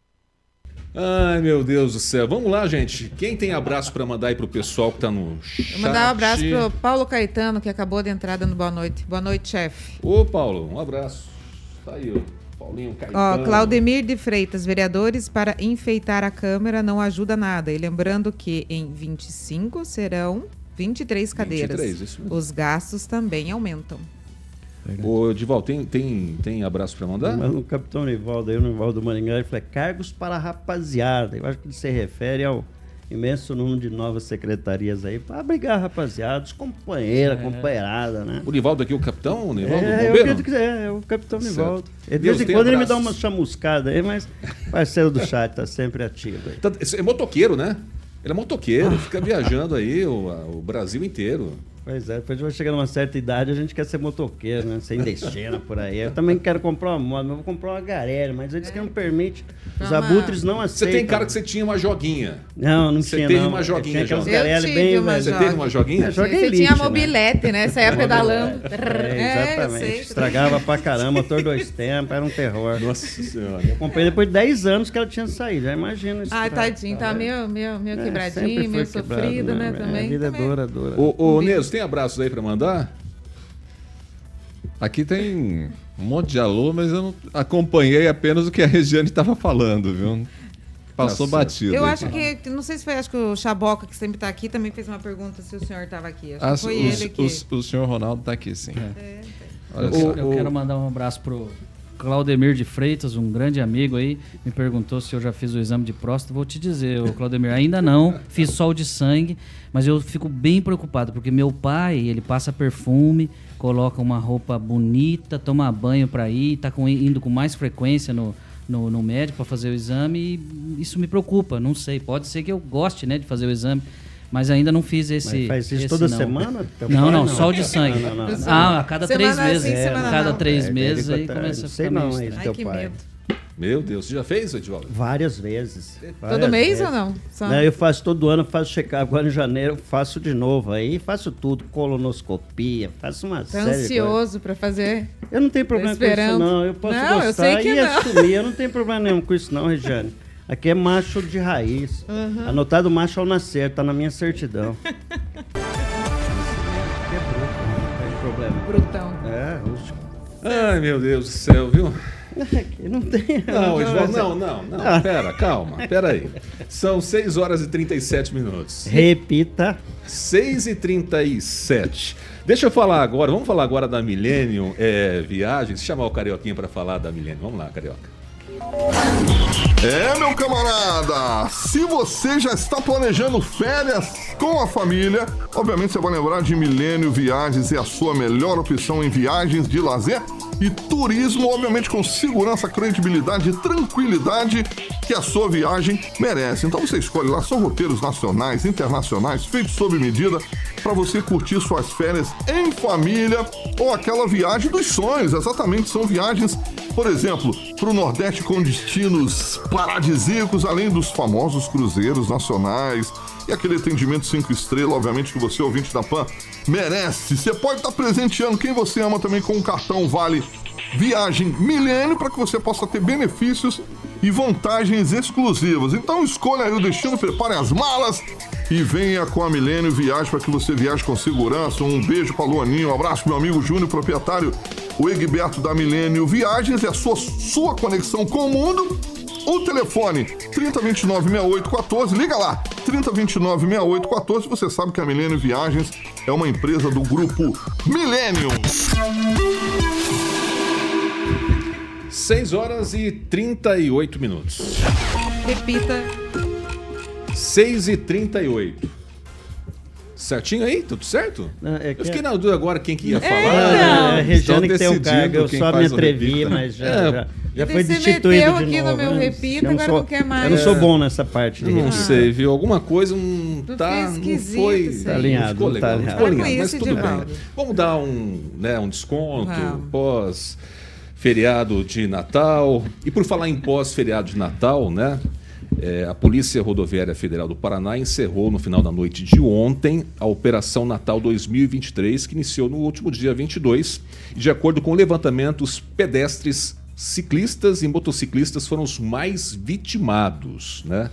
Ai, meu Deus do céu. Vamos lá, gente. Quem tem abraço para mandar aí pro pessoal que tá no chat? Vou mandar um abraço pro Paulo Caetano, que acabou de entrar dando boa noite. Boa noite, chefe. Ô, Paulo, um abraço. Tá aí, ó. Paulinho Caetano. Ó, Claudemir de Freitas, vereadores para enfeitar a Câmara não ajuda nada. E lembrando que em 25 serão 23 cadeiras. 23, isso mesmo. Os gastos também aumentam. Verdade. Ô, Dival, tem, tem, tem abraço para mandar? Mas o capitão Nivaldo, aí no Nivaldo Maringá, ele falou: cargos para a rapaziada. Eu acho que ele se refere ao imenso número de novas secretarias aí para abrigar rapaziados, companheira, é. companheirada, né? O Nivaldo aqui, o capitão? O Nivaldo, é, eu acredito que é, é o capitão Nivaldo. De vez em quando ele me dá uma chamuscada aí, mas parceiro do chat tá sempre ativo aí. Tá, é motoqueiro, né? Ele é motoqueiro, fica viajando aí o, o Brasil inteiro. Pois é, depois vai chegar numa certa idade, a gente quer ser motoqueiro, né? Ser indestena por aí. Eu também quero comprar uma moto, mas vou comprar uma Garelli, mas eles que não permite. Os abutres não Você aceitam. tem cara que você tinha uma joguinha. Não, não Você tinha teve não. uma joguinha, Tinha. Eu Garelli tive bem uma. Você teve uma joguinha? É, Você elite, tinha né? mobilete, né? Você ia pedalando. É, exatamente. sei. Estragava pra caramba, motor dois tempos, era um terror. Nossa senhora. Eu comprei depois de 10 anos que ela tinha saído, já imagina isso. Ai, tadinho, tá meio, meio, meio É, quebradinho, meio sofrido, né? Também. A vida é dura, dura. Ô, ô Neso, tem abraços aí pra mandar? Aqui tem um monte de alô, mas eu não acompanhei apenas o que a Regiane estava falando, viu? Passou Tá certo. batido. Eu aqui. acho que, não sei se foi, acho que o Chaboca, que sempre tá aqui, também fez uma pergunta se o senhor estava aqui. Acho Ah, que foi os- ele que... os- o senhor Ronaldo está aqui, sim. Olha Eu, só. eu quero mandar um abraço pro Claudemir de Freitas, um grande amigo aí, me perguntou se eu já fiz o exame de próstata. Vou te dizer, Claudemir, ainda não, fiz só o de sangue, mas eu fico bem preocupado, porque meu pai, ele passa perfume, coloca uma roupa bonita, toma banho pra ir, tá com- indo com mais frequência no, no, no médico para fazer o exame e isso me preocupa, não sei, pode ser que eu goste, né, de fazer o exame. Mas ainda não fiz esse. Mas faz isso esse toda não. semana? Não, não, só o de sangue. Não, não, não. Ah, a cada Semana três meses. sim, semana cada não. três É, meses ele aí tá- começa a não ficar sei meio não, estranho. esse Ai, teu que pai. medo. Meu Deus, você já fez, Edivaldo? Várias vezes. Todo várias mês vezes. ou não? Só- Não, eu faço todo ano, faço check-up. Agora em janeiro eu faço de novo. Aí faço tudo, colonoscopia, faço uma Tá série ansioso pra fazer? Eu não tenho problema com isso, não. Eu posso Não, eu gostar sei que e não. assumir. Eu não tenho problema nenhum com isso, não, Regiane. Aqui é macho de raiz. Anotado macho ao nascer, tá na minha certidão. Não tem problema. Brutão. É. Ai, meu Deus do céu, viu? Aqui não tem. Não, Edivaldo, não, não, não. Pera, calma, pera aí. São 6 horas e 37 minutos. Repita. 6 e 37. Deixa eu falar agora, vamos falar agora da Millennium é, Viagens. Chamar o Carioquinha para falar da Millennium. Vamos lá, Carioca. É, meu camarada, se você já está planejando férias com a família, obviamente você vai lembrar de Milênio Viagens, é a sua melhor opção em viagens de lazer e turismo, obviamente com segurança, credibilidade e tranquilidade que a sua viagem merece. Então você escolhe lá, são roteiros nacionais, internacionais, feitos sob medida para você curtir suas férias em família ou aquela viagem dos sonhos. Exatamente, são viagens, por exemplo, para o Nordeste com destinos paradisíacos, além dos famosos cruzeiros nacionais e aquele atendimento cinco estrelas, obviamente que você, ouvinte da PAN, merece. Você pode estar presenteando quem você ama também com o cartão Vale Viagem Milênio para que você possa ter benefícios e vantagens exclusivas. Então escolha aí o destino, prepare as malas e venha com a Milênio Viagem para que você viaje com segurança. Um beijo para Luaninho, um abraço meu amigo Júnior, proprietário, o Egberto da Milênio Viagens, é a sua, sua conexão com o mundo. O telefone 3029-6814, liga lá, 3029-6814, você sabe que a Milênio Viagens é uma empresa do grupo Millennium. 6 horas e 38 minutos. Repita. 6 e 38. Certinho aí? Tudo certo? Não, é Eu que- fiquei na dúvida agora quem que ia falar. Ah, é a Regiane que tem o decidindo cargo, eu quem só me atrevi, mas já, É, já, já foi destituído de aqui no novo. meu né? não agora sou- não quer mais. Eu não sou bom nessa parte de Não sei, viu? Alguma coisa não Tu tá. Não esquisito foi. Tá alinhado, Não ficou não tá legal. Não alinhado. ficou com alinhado, mas tudo bem. Vamos dar um, né, um desconto pós feriado de Natal. E por falar em pós feriado de Natal, né? É, a Polícia Rodoviária Federal do Paraná encerrou no final da noite de ontem a Operação Natal 2023, que iniciou no último dia 22. E de acordo com o levantamento, os pedestres, ciclistas e motociclistas foram os mais vitimados né,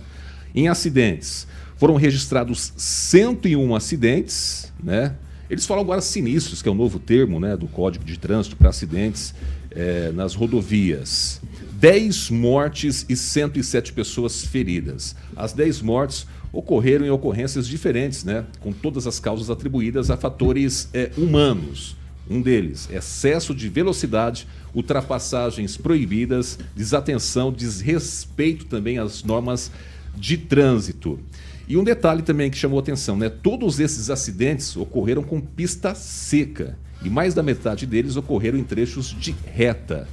em acidentes. Foram registrados 101 acidentes, né? Eles falam agora sinistros, que é o novo termo né, do Código de Trânsito para acidentes eh, nas rodovias. 10 mortes e 107 pessoas feridas. As 10 mortes ocorreram em ocorrências diferentes, né, com todas as causas atribuídas a fatores eh, humanos. Um deles, excesso de velocidade, ultrapassagens proibidas, desatenção, desrespeito também às normas de trânsito. E um detalhe também que chamou atenção, né? Todos esses acidentes ocorreram com pista seca e mais da metade deles ocorreram em trechos de reta.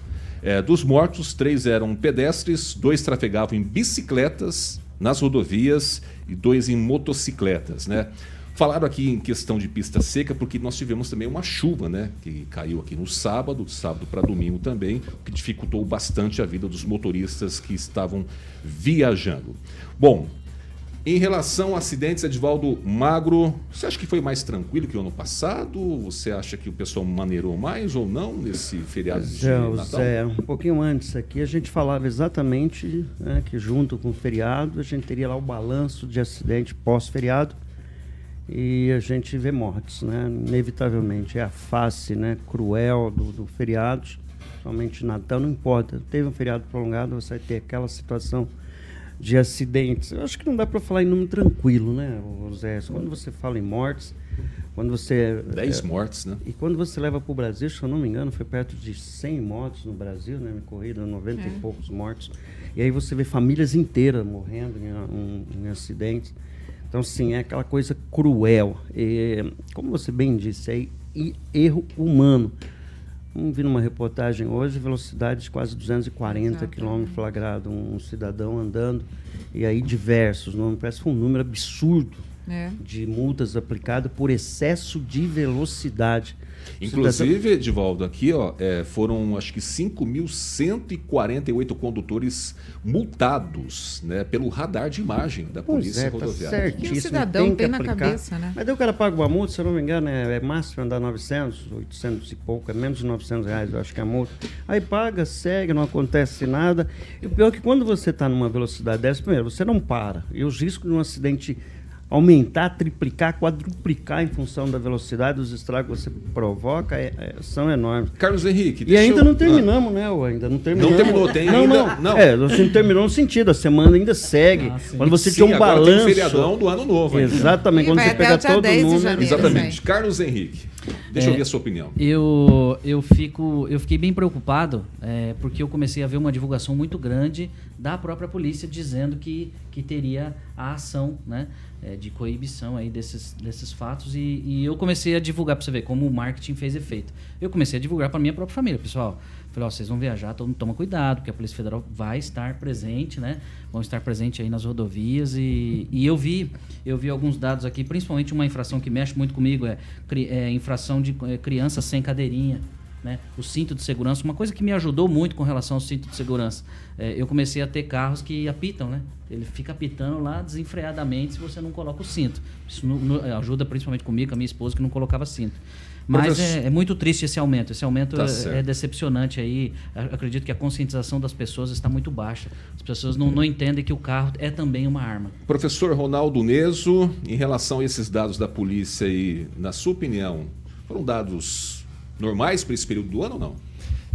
É, dos mortos, três eram pedestres, dois trafegavam em bicicletas nas rodovias e dois em motocicletas, né? Falaram aqui em questão de pista seca, porque nós tivemos também uma chuva, né? Que caiu aqui no sábado, sábado para domingo também, o que dificultou bastante a vida dos motoristas que estavam viajando. Bom, em relação a acidentes, Edvaldo Magro, você acha que foi mais tranquilo que o ano passado? Você acha que o pessoal maneirou mais ou não nesse feriado de Natal? Zé, um pouquinho antes aqui, a gente falava exatamente né, que junto com o feriado, a gente teria lá o balanço de acidente pós-feriado e a gente vê mortes, né? Inevitavelmente. É a face né, cruel do, do feriado, somente Natal, não importa. Teve um feriado prolongado, você vai ter aquela situação de acidentes. Eu acho que não dá para falar em número tranquilo, né, Zé? Quando você fala em mortes, quando você... 10 é, mortes, né? E quando você leva para o Brasil, se eu não me engano, foi perto de 100 mortes no Brasil, né? Corrida, 90 É. e poucos mortos. E aí você vê famílias inteiras morrendo em, em- em acidentes. Então, sim, é aquela coisa cruel. E, como você bem disse, é erro humano. Vamos vi numa reportagem hoje, velocidade de quase 240 Exato. km flagrado, um cidadão andando, e aí diversos, não parece que foi um número absurdo É. de multas aplicadas por excesso de velocidade. Inclusive, Edivaldo, aqui ó, é, foram acho que 5.148 condutores multados né, pelo radar de imagem da Pois Polícia é, tá Rodoviária. certíssimo, E o cidadão tem tem na aplicar. cabeça, né? Mas daí o cara paga uma multa, se eu não me engano, é, é máximo andar 900, 800 e pouco, é menos de 900 reais, eu acho que é a multa. Aí paga, segue, não acontece nada. E o pior é que quando você está numa velocidade dessa, primeiro, você não para. E os riscos de um acidente aumentar, triplicar, quadruplicar em função da velocidade, dos estragos que você provoca, é- é- são enormes. Carlos Henrique, E ainda eu- não terminamos, né? Ué? Ainda não terminamos. Não terminou, tem não, ainda- Não, não. É, a gente não terminou no sentido, a semana ainda segue. Ah. Quando você Sim, tinha um agora tem o balanço. feriadão do ano novo. ainda. Exatamente, quando você pega todo 10 de mundo. janeiro. Exatamente. Carlos Henrique, deixa eu É. ouvir a sua opinião. Eu, eu, fico, eu fiquei bem preocupado é, porque eu comecei a ver uma divulgação muito grande da própria polícia dizendo que, que teria a ação né, é, de coibição aí desses, desses fatos e, e eu comecei a divulgar para você ver como o marketing fez efeito. Eu comecei a divulgar para minha própria família, pessoal. Falei, ó, vocês vão viajar, todo toma cuidado, porque a Polícia Federal vai estar presente, né? Vão estar presente aí nas rodovias e, e eu vi, eu vi alguns dados aqui, principalmente uma infração que mexe muito comigo é, é infração de é, criança sem cadeirinha. Né? O cinto de segurança, uma coisa que me ajudou muito com relação ao cinto de segurança. É, eu comecei a ter carros que apitam, né? Ele fica apitando lá desenfreadamente se você não coloca o cinto. Isso no- no- ajuda principalmente comigo, com a minha esposa, que não colocava cinto. Mas é, é muito triste esse aumento. Esse aumento Tá é- é decepcionante aí. A- Acredito que a conscientização das pessoas está muito baixa. As pessoas não, não entendem que o carro é também uma arma. Professor Ronaldo Neso, em relação a esses dados da polícia aí, na sua opinião, foram dados normais para esse período do ano ou não?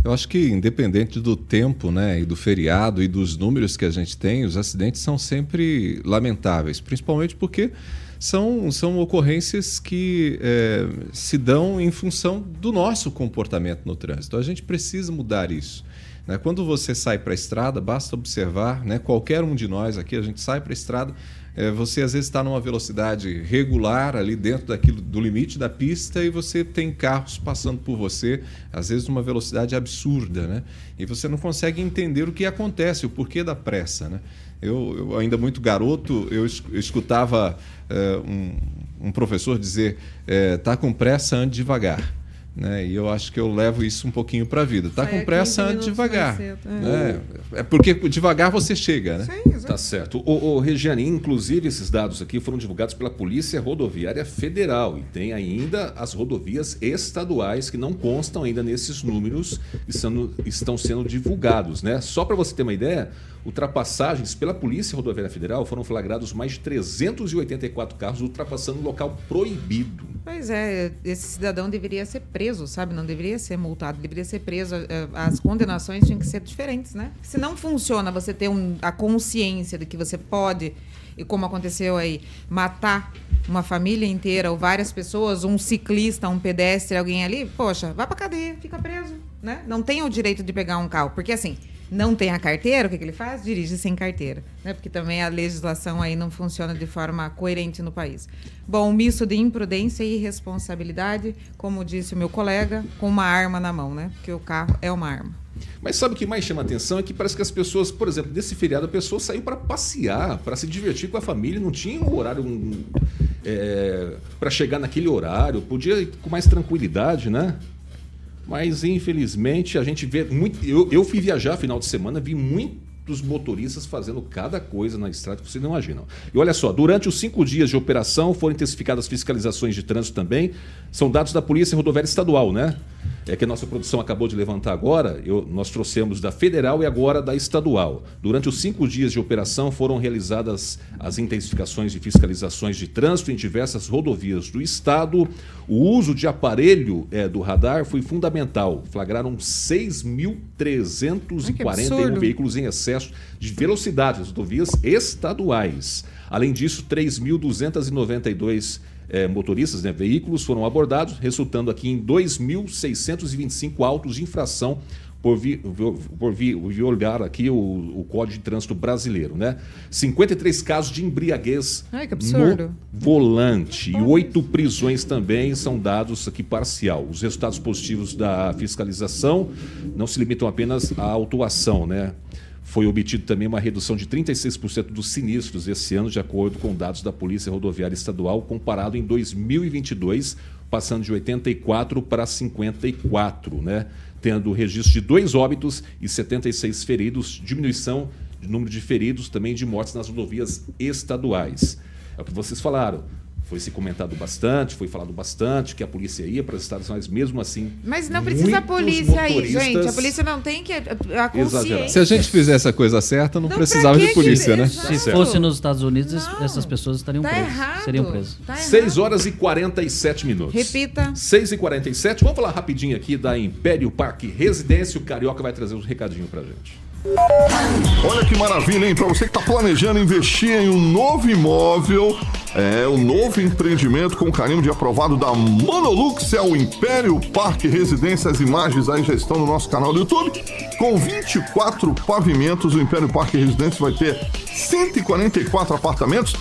Eu acho que independente do tempo, né, e do feriado e dos números que a gente tem, os acidentes são sempre lamentáveis, principalmente porque são, são ocorrências que eh, se dão em função do nosso comportamento no trânsito. A gente precisa mudar isso. né? Quando você sai para a estrada, basta observar, né, qualquer um de nós aqui, a gente sai para a estrada, eh, você às vezes está numa velocidade regular ali dentro daquilo do limite da pista e você tem carros passando por você, às vezes numa velocidade absurda, né? E você não consegue entender o que acontece, o porquê da pressa, né? Eu, eu ainda muito garoto, eu es- eu escutava eh, um, um professor dizer: eh, tá com pressa, ande devagar. Né? E eu acho que eu levo isso um pouquinho para a vida. Tá com pressa, 15 ande minutos mais devagar. cedo, é. né? É porque devagar você chega, né? Tá certo. O, o Regiane, inclusive, esses dados aqui foram divulgados pela Polícia Rodoviária Federal e tem ainda as rodovias estaduais que não constam ainda nesses números e estão sendo divulgados, né? Só para você ter uma ideia, ultrapassagens pela Polícia Rodoviária Federal foram flagrados mais de 384 carros ultrapassando local proibido. Pois é, esse cidadão deveria ser preso, sabe? Não deveria ser multado, deveria ser preso. Eh, As condenações tinham que ser diferentes, né? Se não funciona você ter um- a consciência de que você pode, e como aconteceu aí, matar uma família inteira ou várias pessoas, um ciclista, um pedestre, alguém ali, poxa, vai pra cadeia, fica preso, né? Não tem o direito de pegar um carro, porque assim, não tem a carteira, o que, que ele faz? Dirige sem carteira, né? Porque também a legislação aí não funciona de forma coerente no país. Bom, um misto de imprudência e irresponsabilidade, como disse o meu colega, com uma arma na mão, né? Porque o carro é uma arma. Mas sabe o que mais chama atenção é que parece que as pessoas, por exemplo, nesse feriado a pessoa saiu para passear, para se divertir com a família, não tinha um horário um, é, para chegar naquele horário, podia ir com mais tranquilidade, né? Mas infelizmente a gente vê muito. Eu, eu fui viajar final de semana, vi muitos motoristas fazendo cada coisa na estrada que vocês não imaginam. E olha só, durante os cinco dias de operação foram intensificadas fiscalizações de trânsito também. São dados da Polícia Rodoviária Estadual, né? é que a nossa produção acabou de levantar agora, eu, nós trouxemos da federal e agora da estadual. Durante os cinco dias de operação foram realizadas as intensificações de fiscalizações de trânsito em diversas rodovias do estado. O uso de aparelho é, do radar foi fundamental. Flagraram 6.341 veículos em excesso de velocidade nas rodovias estaduais. Além disso, 3.292 é, motoristas, né, veículos foram abordados, resultando aqui em 2.625 autos de infração por, vi, por vi, violar aqui o, o, Código de Trânsito Brasileiro, né? 53 casos de embriaguez Ai, no volante e oito prisões também são dados aqui parcial. Os resultados positivos da fiscalização não se limitam apenas à autuação, né? Foi obtido também uma redução de 36% dos sinistros esse ano, de acordo com dados da Polícia Rodoviária Estadual, comparado em 2022, passando de 84 para 54, né? Tendo registro de dois óbitos e 76 feridos, diminuição de número de feridos, também de mortes nas rodovias estaduais. É o que vocês falaram foi se comentado bastante, foi falado bastante que a polícia ia para as estados, mas mesmo assim. Mas não precisa a polícia aí, gente. A polícia não tem que. A consciência. Se a gente fizesse a coisa certa, não, não precisava de polícia, né? Se fosse nos Estados Unidos, não. essas pessoas estariam tá presas. Errado. Seriam presas. Tá 6 horas e 47 minutos. Repita. 6 e 47. Vamos falar rapidinho aqui da Império Parque Residência. O Carioca vai trazer um recadinho pra gente. Olha que maravilha, hein? Para você que está planejando investir em um novo imóvel, é o um novo empreendimento com carinho de aprovado da Monolux, é o Império Parque Residência. As imagens aí já estão no nosso canal do YouTube. Com 24 pavimentos, o Império Parque Residência vai ter 144 apartamentos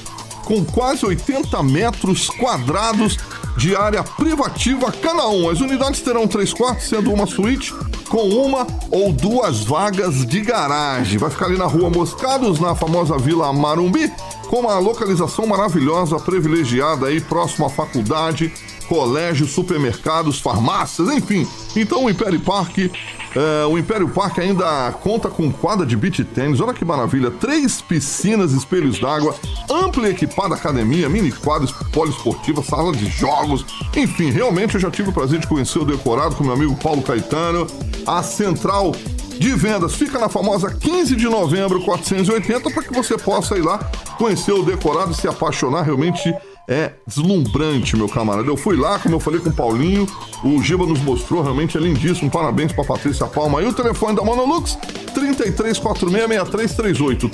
com quase 80 metros quadrados de área privativa cada um. As unidades terão três quartos, sendo uma suíte com uma ou duas vagas de garagem. Vai ficar ali na rua Moscados, na famosa Vila Marumbi, com uma localização maravilhosa, privilegiada aí, próximo à faculdade, colégio, supermercados, farmácias, enfim. Então o Império Parque é, o Império Parque ainda conta com quadra de beach tênis, olha que maravilha, três piscinas, espelhos d'água, ampla e equipada academia, mini quadros poliesportiva, sala de jogos, enfim, realmente eu já tive o prazer de conhecer o decorado com meu amigo Paulo Caetano, a central de vendas fica na famosa 15 de novembro 480 para que você possa ir lá conhecer o decorado e se apaixonar realmente é deslumbrante, meu camarada. Eu fui lá, como eu falei com o Paulinho, o Giba nos mostrou, realmente é lindíssimo. Parabéns pra Patrícia Palma. E o telefone da Monolux, 3346-6338.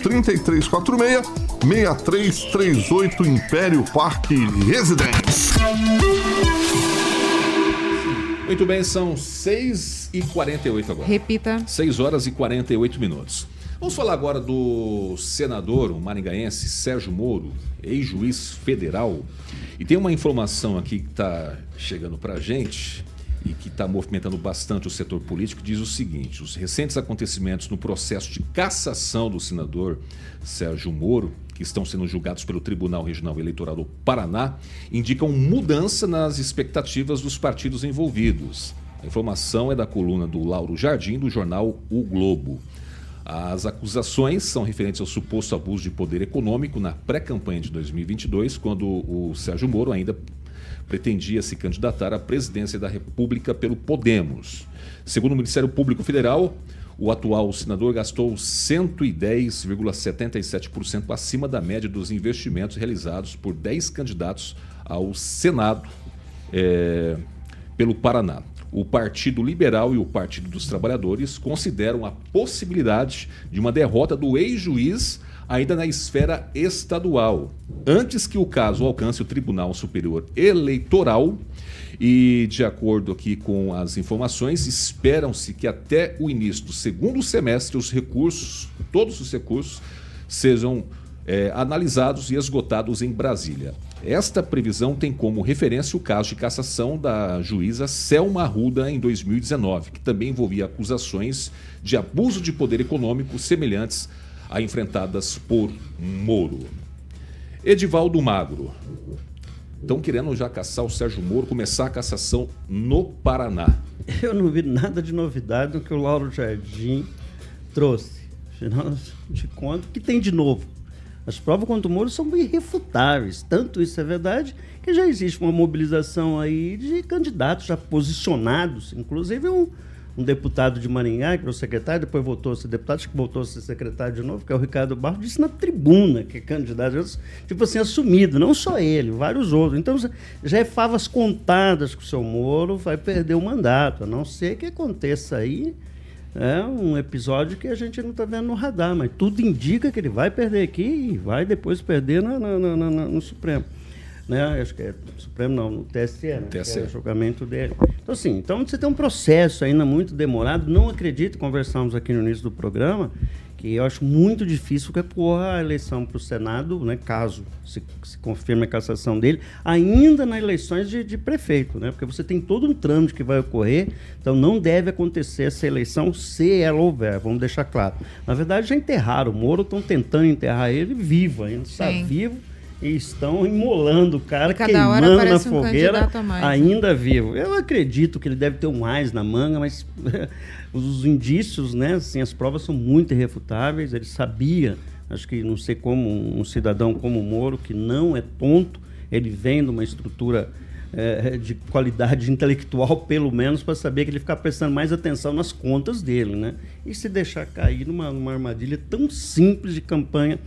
3346-6338, Império Parque Residence. Muito bem, são 6 e 48 agora. Repita. 6 horas e 48 minutos. Vamos falar agora do senador, o maringaense Sérgio Moro, ex-juiz federal. E tem uma informação aqui que está chegando para a gente e que está movimentando bastante o setor político, diz o seguinte: os recentes acontecimentos no processo de cassação do senador Sérgio Moro, que estão sendo julgados pelo Tribunal Regional Eleitoral do Paraná, indicam mudança nas expectativas dos partidos envolvidos. A informação é da coluna do Lauro Jardim, do jornal O Globo. As acusações são referentes ao suposto abuso de poder econômico na pré-campanha de 2022, quando o Sérgio Moro ainda pretendia se candidatar à presidência da República pelo Podemos. Segundo o Ministério Público Federal, o atual senador gastou 110,77% acima da média dos investimentos realizados por 10 candidatos ao Senado é, pelo Paraná o Partido Liberal e o Partido dos Trabalhadores consideram a possibilidade de uma derrota do ex-juiz ainda na esfera estadual, antes que o caso alcance o Tribunal Superior Eleitoral. E, de acordo aqui com as informações, esperam-se que até o início do segundo semestre os recursos, todos os recursos, sejam é, analisados e esgotados em Brasília. Esta previsão tem como referência o caso de cassação da juíza Selma Arruda em 2019, que também envolvia acusações de abuso de poder econômico semelhantes a enfrentadas por Moro. Edivaldo Magro. Estão querendo já caçar o Sérgio Moro, começar a cassação no Paraná. Eu não vi nada de novidade no que o Lauro Jardim trouxe. Afinal de contas, o que tem de novo? As provas contra o Moro são irrefutáveis. Tanto isso é verdade que já existe uma mobilização aí de candidatos já posicionados, inclusive um, um deputado de Maringá, que era o secretário, depois voltou a ser deputado, acho que voltou a ser secretário de novo, que é o Ricardo Barros, disse na tribuna que é candidato, tipo assim, assumido, não só ele, vários outros. Então já é favas contadas que o seu Moro vai perder o mandato, a não ser que aconteça aí é um episódio que a gente não está vendo no radar, mas tudo indica que ele vai perder aqui e vai depois perder no, Supremo. Né? Acho que é Supremo não, no TSE, né? TSE. É o julgamento dele. Então, assim, então você tem um processo ainda muito demorado. Não acredito, conversamos aqui no início do programa, que eu acho muito difícil que ocorra a eleição para o Senado, né, caso se, se, confirme a cassação dele, ainda nas eleições de, de, prefeito, né, porque você tem todo um trâmite que vai ocorrer, então não deve acontecer essa eleição se ela houver, vamos deixar claro. Na verdade, já enterraram o Moro, estão tentando enterrar ele vivo, ainda está vivo e estão imolando o cara, queimando na fogueira, um mais, né? ainda né? vivo. Eu acredito que ele deve ter um mais na manga, mas os indícios, né, assim, as provas são muito irrefutáveis. Ele sabia, acho que não sei como um cidadão como o Moro, que não é tonto, ele vem de uma estrutura é, de qualidade intelectual, pelo menos, para saber que ele fica prestando mais atenção nas contas dele, né? E se deixar cair numa, numa armadilha tão simples de campanha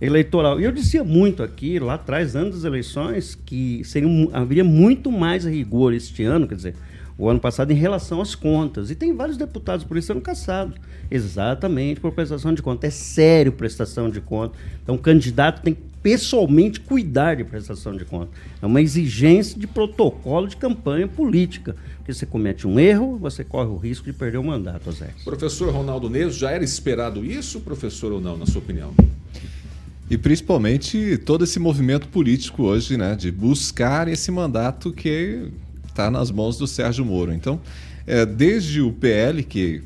eleitoral. E eu dizia muito aqui, lá atrás, antes das eleições, que seria, haveria muito mais rigor este ano, quer dizer, o ano passado, em relação às contas. E tem vários deputados por isso sendo caçados. Exatamente por prestação de conta. É sério prestação de conta. Então, o candidato tem que pessoalmente cuidar de prestação de conta. É uma exigência de protocolo de campanha política. Porque você comete um erro, você corre o risco de perder o mandato, Zé. Professor Ronaldo Neves, já era esperado isso, professor, ou não, na sua opinião? E principalmente todo esse movimento político hoje, né, de buscar esse mandato que está nas mãos do Sérgio Moro. Então, é, desde o PL, que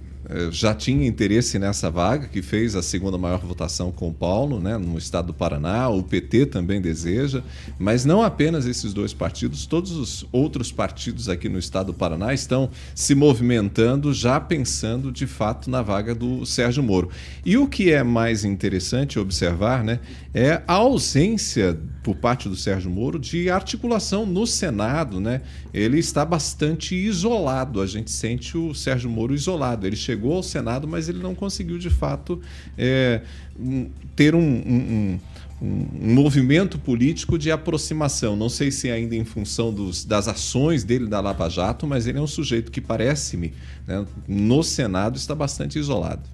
já tinha interesse nessa vaga, que fez a segunda maior votação com o Paulo, né, no estado do Paraná, o PT também deseja, mas não apenas esses dois partidos, todos os outros partidos aqui no estado do Paraná estão se movimentando, já pensando de fato na vaga do Sérgio Moro. E o que é mais interessante observar né, é a ausência por parte do Sérgio Moro de articulação no Senado. Né? Ele está bastante isolado, a gente sente o Sérgio Moro isolado. Ele chegou ao Senado, mas ele não conseguiu de fato é, ter um, um, um, um, movimento político de aproximação. Não sei se ainda em função dos, das ações dele da Lava Jato, mas ele é um sujeito que parece-me, né, no Senado, está bastante isolado.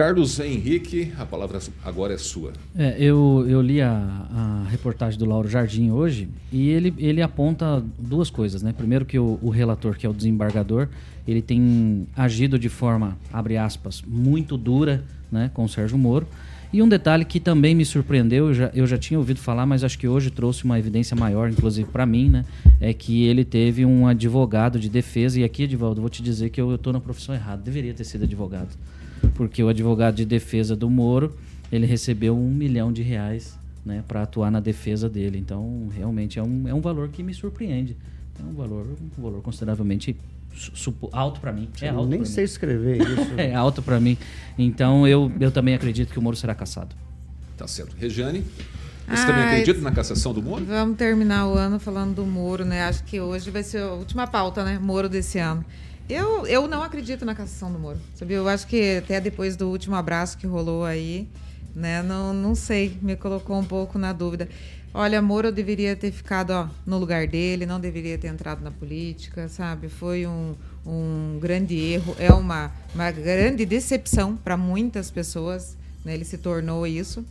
Carlos Henrique, a palavra agora é sua. É, eu, eu li a, a, reportagem do Lauro Jardim hoje e ele, ele aponta duas coisas. Né? Primeiro que o, o relator, que é o desembargador, ele tem agido de forma, abre aspas, muito dura né, com o Sérgio Moro. E um detalhe que também me surpreendeu, eu já, eu já tinha ouvido falar, mas acho que hoje trouxe uma evidência maior, inclusive para mim, né? É que ele teve um advogado de defesa. E aqui, Edivaldo, vou te dizer que eu estou na profissão errada. Deveria ter sido advogado porque o advogado de defesa do Moro ele recebeu um milhão de reais né, para atuar na defesa dele. Então, realmente é um, é um valor que me surpreende. É um valor, um valor consideravelmente alto para mim. É alto nem sei mim. escrever isso. é alto para mim. Então, eu, eu também acredito que o Moro será cassado. Tá certo. Regiane? Você também acredita na cassação do Moro? Vamos terminar o ano falando do Moro, né? Acho que hoje vai ser a última pauta, né? Moro desse ano. Eu, eu não acredito na cassação do Moro. Sabe? Eu acho que até depois do último abraço que rolou aí, né? Não, não sei, me colocou um pouco na dúvida. Olha, Moro deveria ter ficado ó, no lugar dele, não deveria ter entrado na política, sabe? Foi um, um grande erro, é uma, uma grande decepção para muitas pessoas. Né? Ele se tornou isso.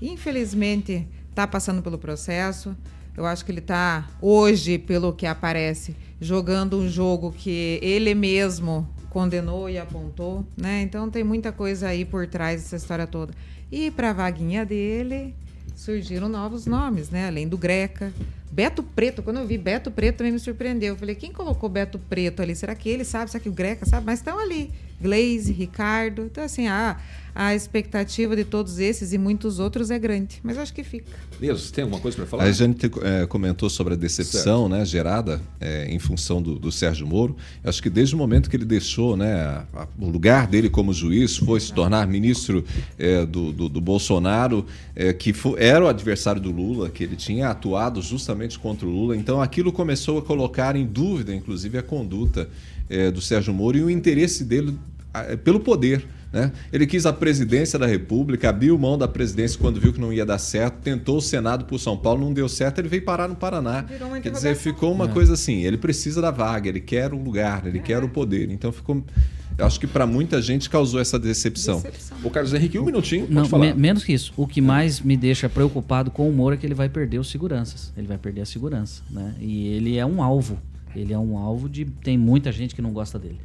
Infelizmente, está passando pelo processo. Eu acho que ele está, hoje, pelo que aparece, jogando um jogo que ele mesmo condenou e apontou, né? Então tem muita coisa aí por trás dessa história toda. E para a vaguinha dele surgiram novos nomes, né? Além do Greca, Beto Preto, quando eu vi Beto Preto também me surpreendeu. Eu falei, quem colocou Beto Preto ali? Será que ele sabe? Será que o Greca sabe? Mas estão ali. Glaze, Ricardo. Então, assim, a, a expectativa de todos esses e muitos outros é grande. Mas acho que fica. Deus, tem alguma coisa para falar? A gente é, comentou sobre a decepção né, gerada é, em função do, do, Sérgio Moro. Acho que desde o momento que ele deixou né, a, a, o lugar dele como juiz, foi se tornar ministro é, do, do, do, Bolsonaro, é, que foi, era o adversário do Lula, que ele tinha atuado justamente contra o Lula. Então aquilo começou a colocar em dúvida, inclusive, a conduta é, do Sérgio Moro e o interesse dele pelo poder. Né? Ele quis a presidência da República, abriu mão da presidência quando viu que não ia dar certo, tentou o Senado por São Paulo, não deu certo, ele veio parar no Paraná. Quer dizer, ficou uma é. coisa assim: ele precisa da vaga, ele quer o lugar, ele é. quer o poder. Então ficou. Eu acho que para muita gente causou essa decepção. decepção. O Carlos Henrique, um minutinho. Não, me, menos que isso. O que mais me deixa preocupado com o Moro é que ele vai perder os seguranças. Ele vai perder a segurança. Né? E ele é um alvo. Ele é um alvo de. Tem muita gente que não gosta dele.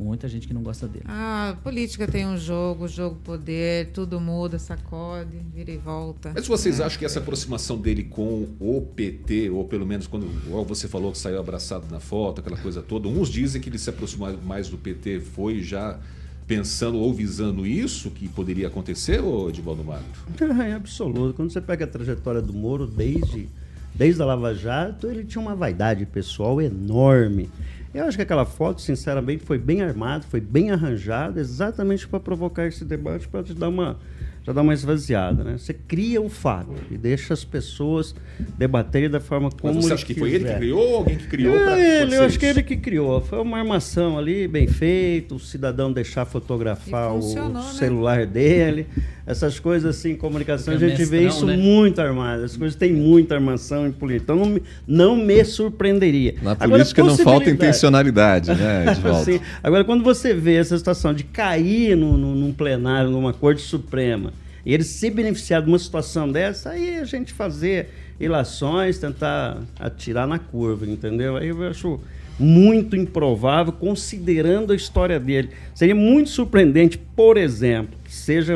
Muita gente que não gosta dele. Ah, política tem um jogo, jogo poder, tudo muda, sacode, vira e volta. Mas vocês é. acham que essa aproximação dele com o PT, ou pelo menos quando você falou que saiu abraçado na foto, aquela coisa toda, uns dizem que ele se aproximou mais do PT, foi já pensando ou visando isso que poderia acontecer, ou Edivaldo Magro? É absoluto. Quando você pega a trajetória do Moro, desde, desde a Lava Jato, ele tinha uma vaidade pessoal enorme. Eu acho que aquela foto, sinceramente, foi bem armada, foi bem arranjada, exatamente para provocar esse debate, para te dar uma já dá uma esvaziada, né? Você cria o fato e deixa as pessoas debaterem da forma como Mas você acha que foi ele que criou ou alguém que criou? É ele, eu acho que ele que criou. Foi uma armação ali, bem feita, o cidadão deixar fotografar o né? celular dele. Essas coisas assim, comunicação, Fica a gente mestrão, vê isso né? muito armado. As coisas têm muita armação em política. Então não me, não me surpreenderia. Na política Agora, não falta intencionalidade, né? Agora, quando você vê essa situação de cair no, no, num plenário, numa Corte Suprema, e ele se beneficiar de uma situação dessa, aí a gente fazer ilações, tentar atirar na curva, entendeu? Aí eu acho muito improvável, considerando a história dele. Seria muito surpreendente, por exemplo, que seja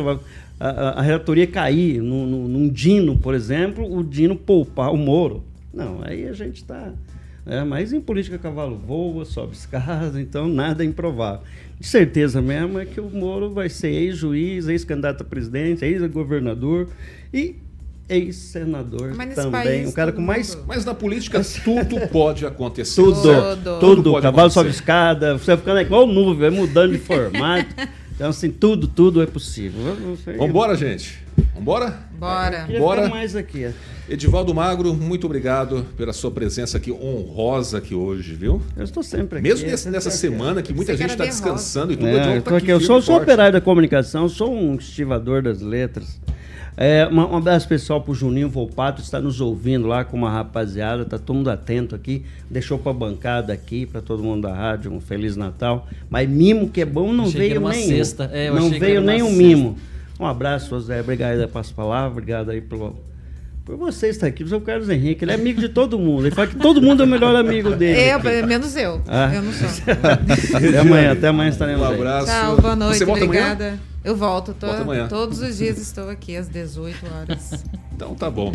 a, a, relatoria cair num, num, num Dino, por exemplo, o Dino poupar o Moro. Não, aí a gente está. É, mas em política, cavalo voa, sobe escada, então nada é improvável certeza mesmo é que o Moro vai ser ex-juiz, ex-candidato a presidente, ex-governador e ex-senador também. Um cara com mais. Mas na política tudo pode acontecer. Tudo, tudo. tudo, tudo cavalo sobe escada, você vai ficando igual nuvem, vai mudando de formato. Então, assim, tudo, tudo é possível. Vambora, gente. Vambora? Bora. Bora. mais aqui. Edivaldo Magro, muito obrigado pela sua presença aqui honrosa aqui hoje, viu? Eu estou sempre aqui. Mesmo nesse, nessa semana que muita Você gente está descansando e tudo. É, eu, tá aqui, eu sou, sou operário da comunicação, sou um estivador das letras. É, um abraço pessoal pro Juninho Volpato, está nos ouvindo lá com uma rapaziada, tá todo mundo atento aqui, deixou pra bancada aqui, para todo mundo da rádio, um Feliz Natal. Mas mimo que é bom não achei veio nenhum. Sexta. É, não veio nem um mimo. Um abraço, José, obrigado pelas palavras, obrigado aí pelo, por você estar aqui, o Carlos Henrique, ele é amigo de todo mundo. Ele fala que todo mundo é o melhor amigo dele. É, menos eu. Ah. Eu não sou. até amanhã, até amanhã estaremos Um abraço. Tchau, boa noite, você volta obrigada. Amanhã? Eu volto, tô, amanhã. todos os dias estou aqui às 18 horas. Então tá bom.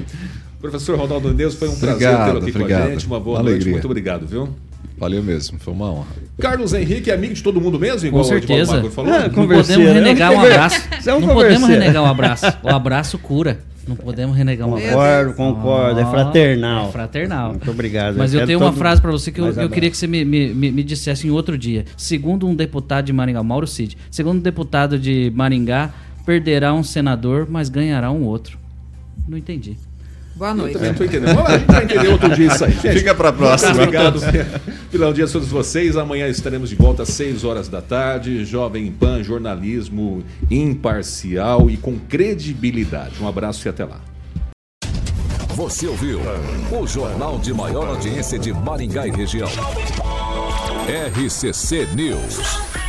Professor Ronaldo Deus, foi um obrigado, prazer tê-lo aqui obrigado. com a gente. Uma boa Alegria. noite, muito obrigado, viu? Valeu mesmo, foi uma honra. Carlos Henrique é amigo de todo mundo mesmo, igual Com certeza. o Magro falou? É, não podemos renegar um abraço. não podemos renegar um abraço. O abraço cura. Não podemos renegar uma Concordo, concordo. é fraternal. É fraternal. Muito obrigado. Mas eu, eu tenho uma frase para você que eu, eu queria que você me, me, me, dissesse em outro dia. Segundo um deputado de Maringá, Mauro Cid, segundo um deputado de Maringá, perderá um senador, mas ganhará um outro. Não entendi. Boa noite. Eu também estou entendendo. a gente vai entender outro dia isso aí. Gente, Fica para a próxima. Obrigado pelo dia a todos vocês. Amanhã estaremos de volta às 6 horas da tarde. Jovem Pan, jornalismo imparcial e com credibilidade. Um abraço e até lá. Você ouviu o jornal de maior audiência de Maringá e região. RCC News.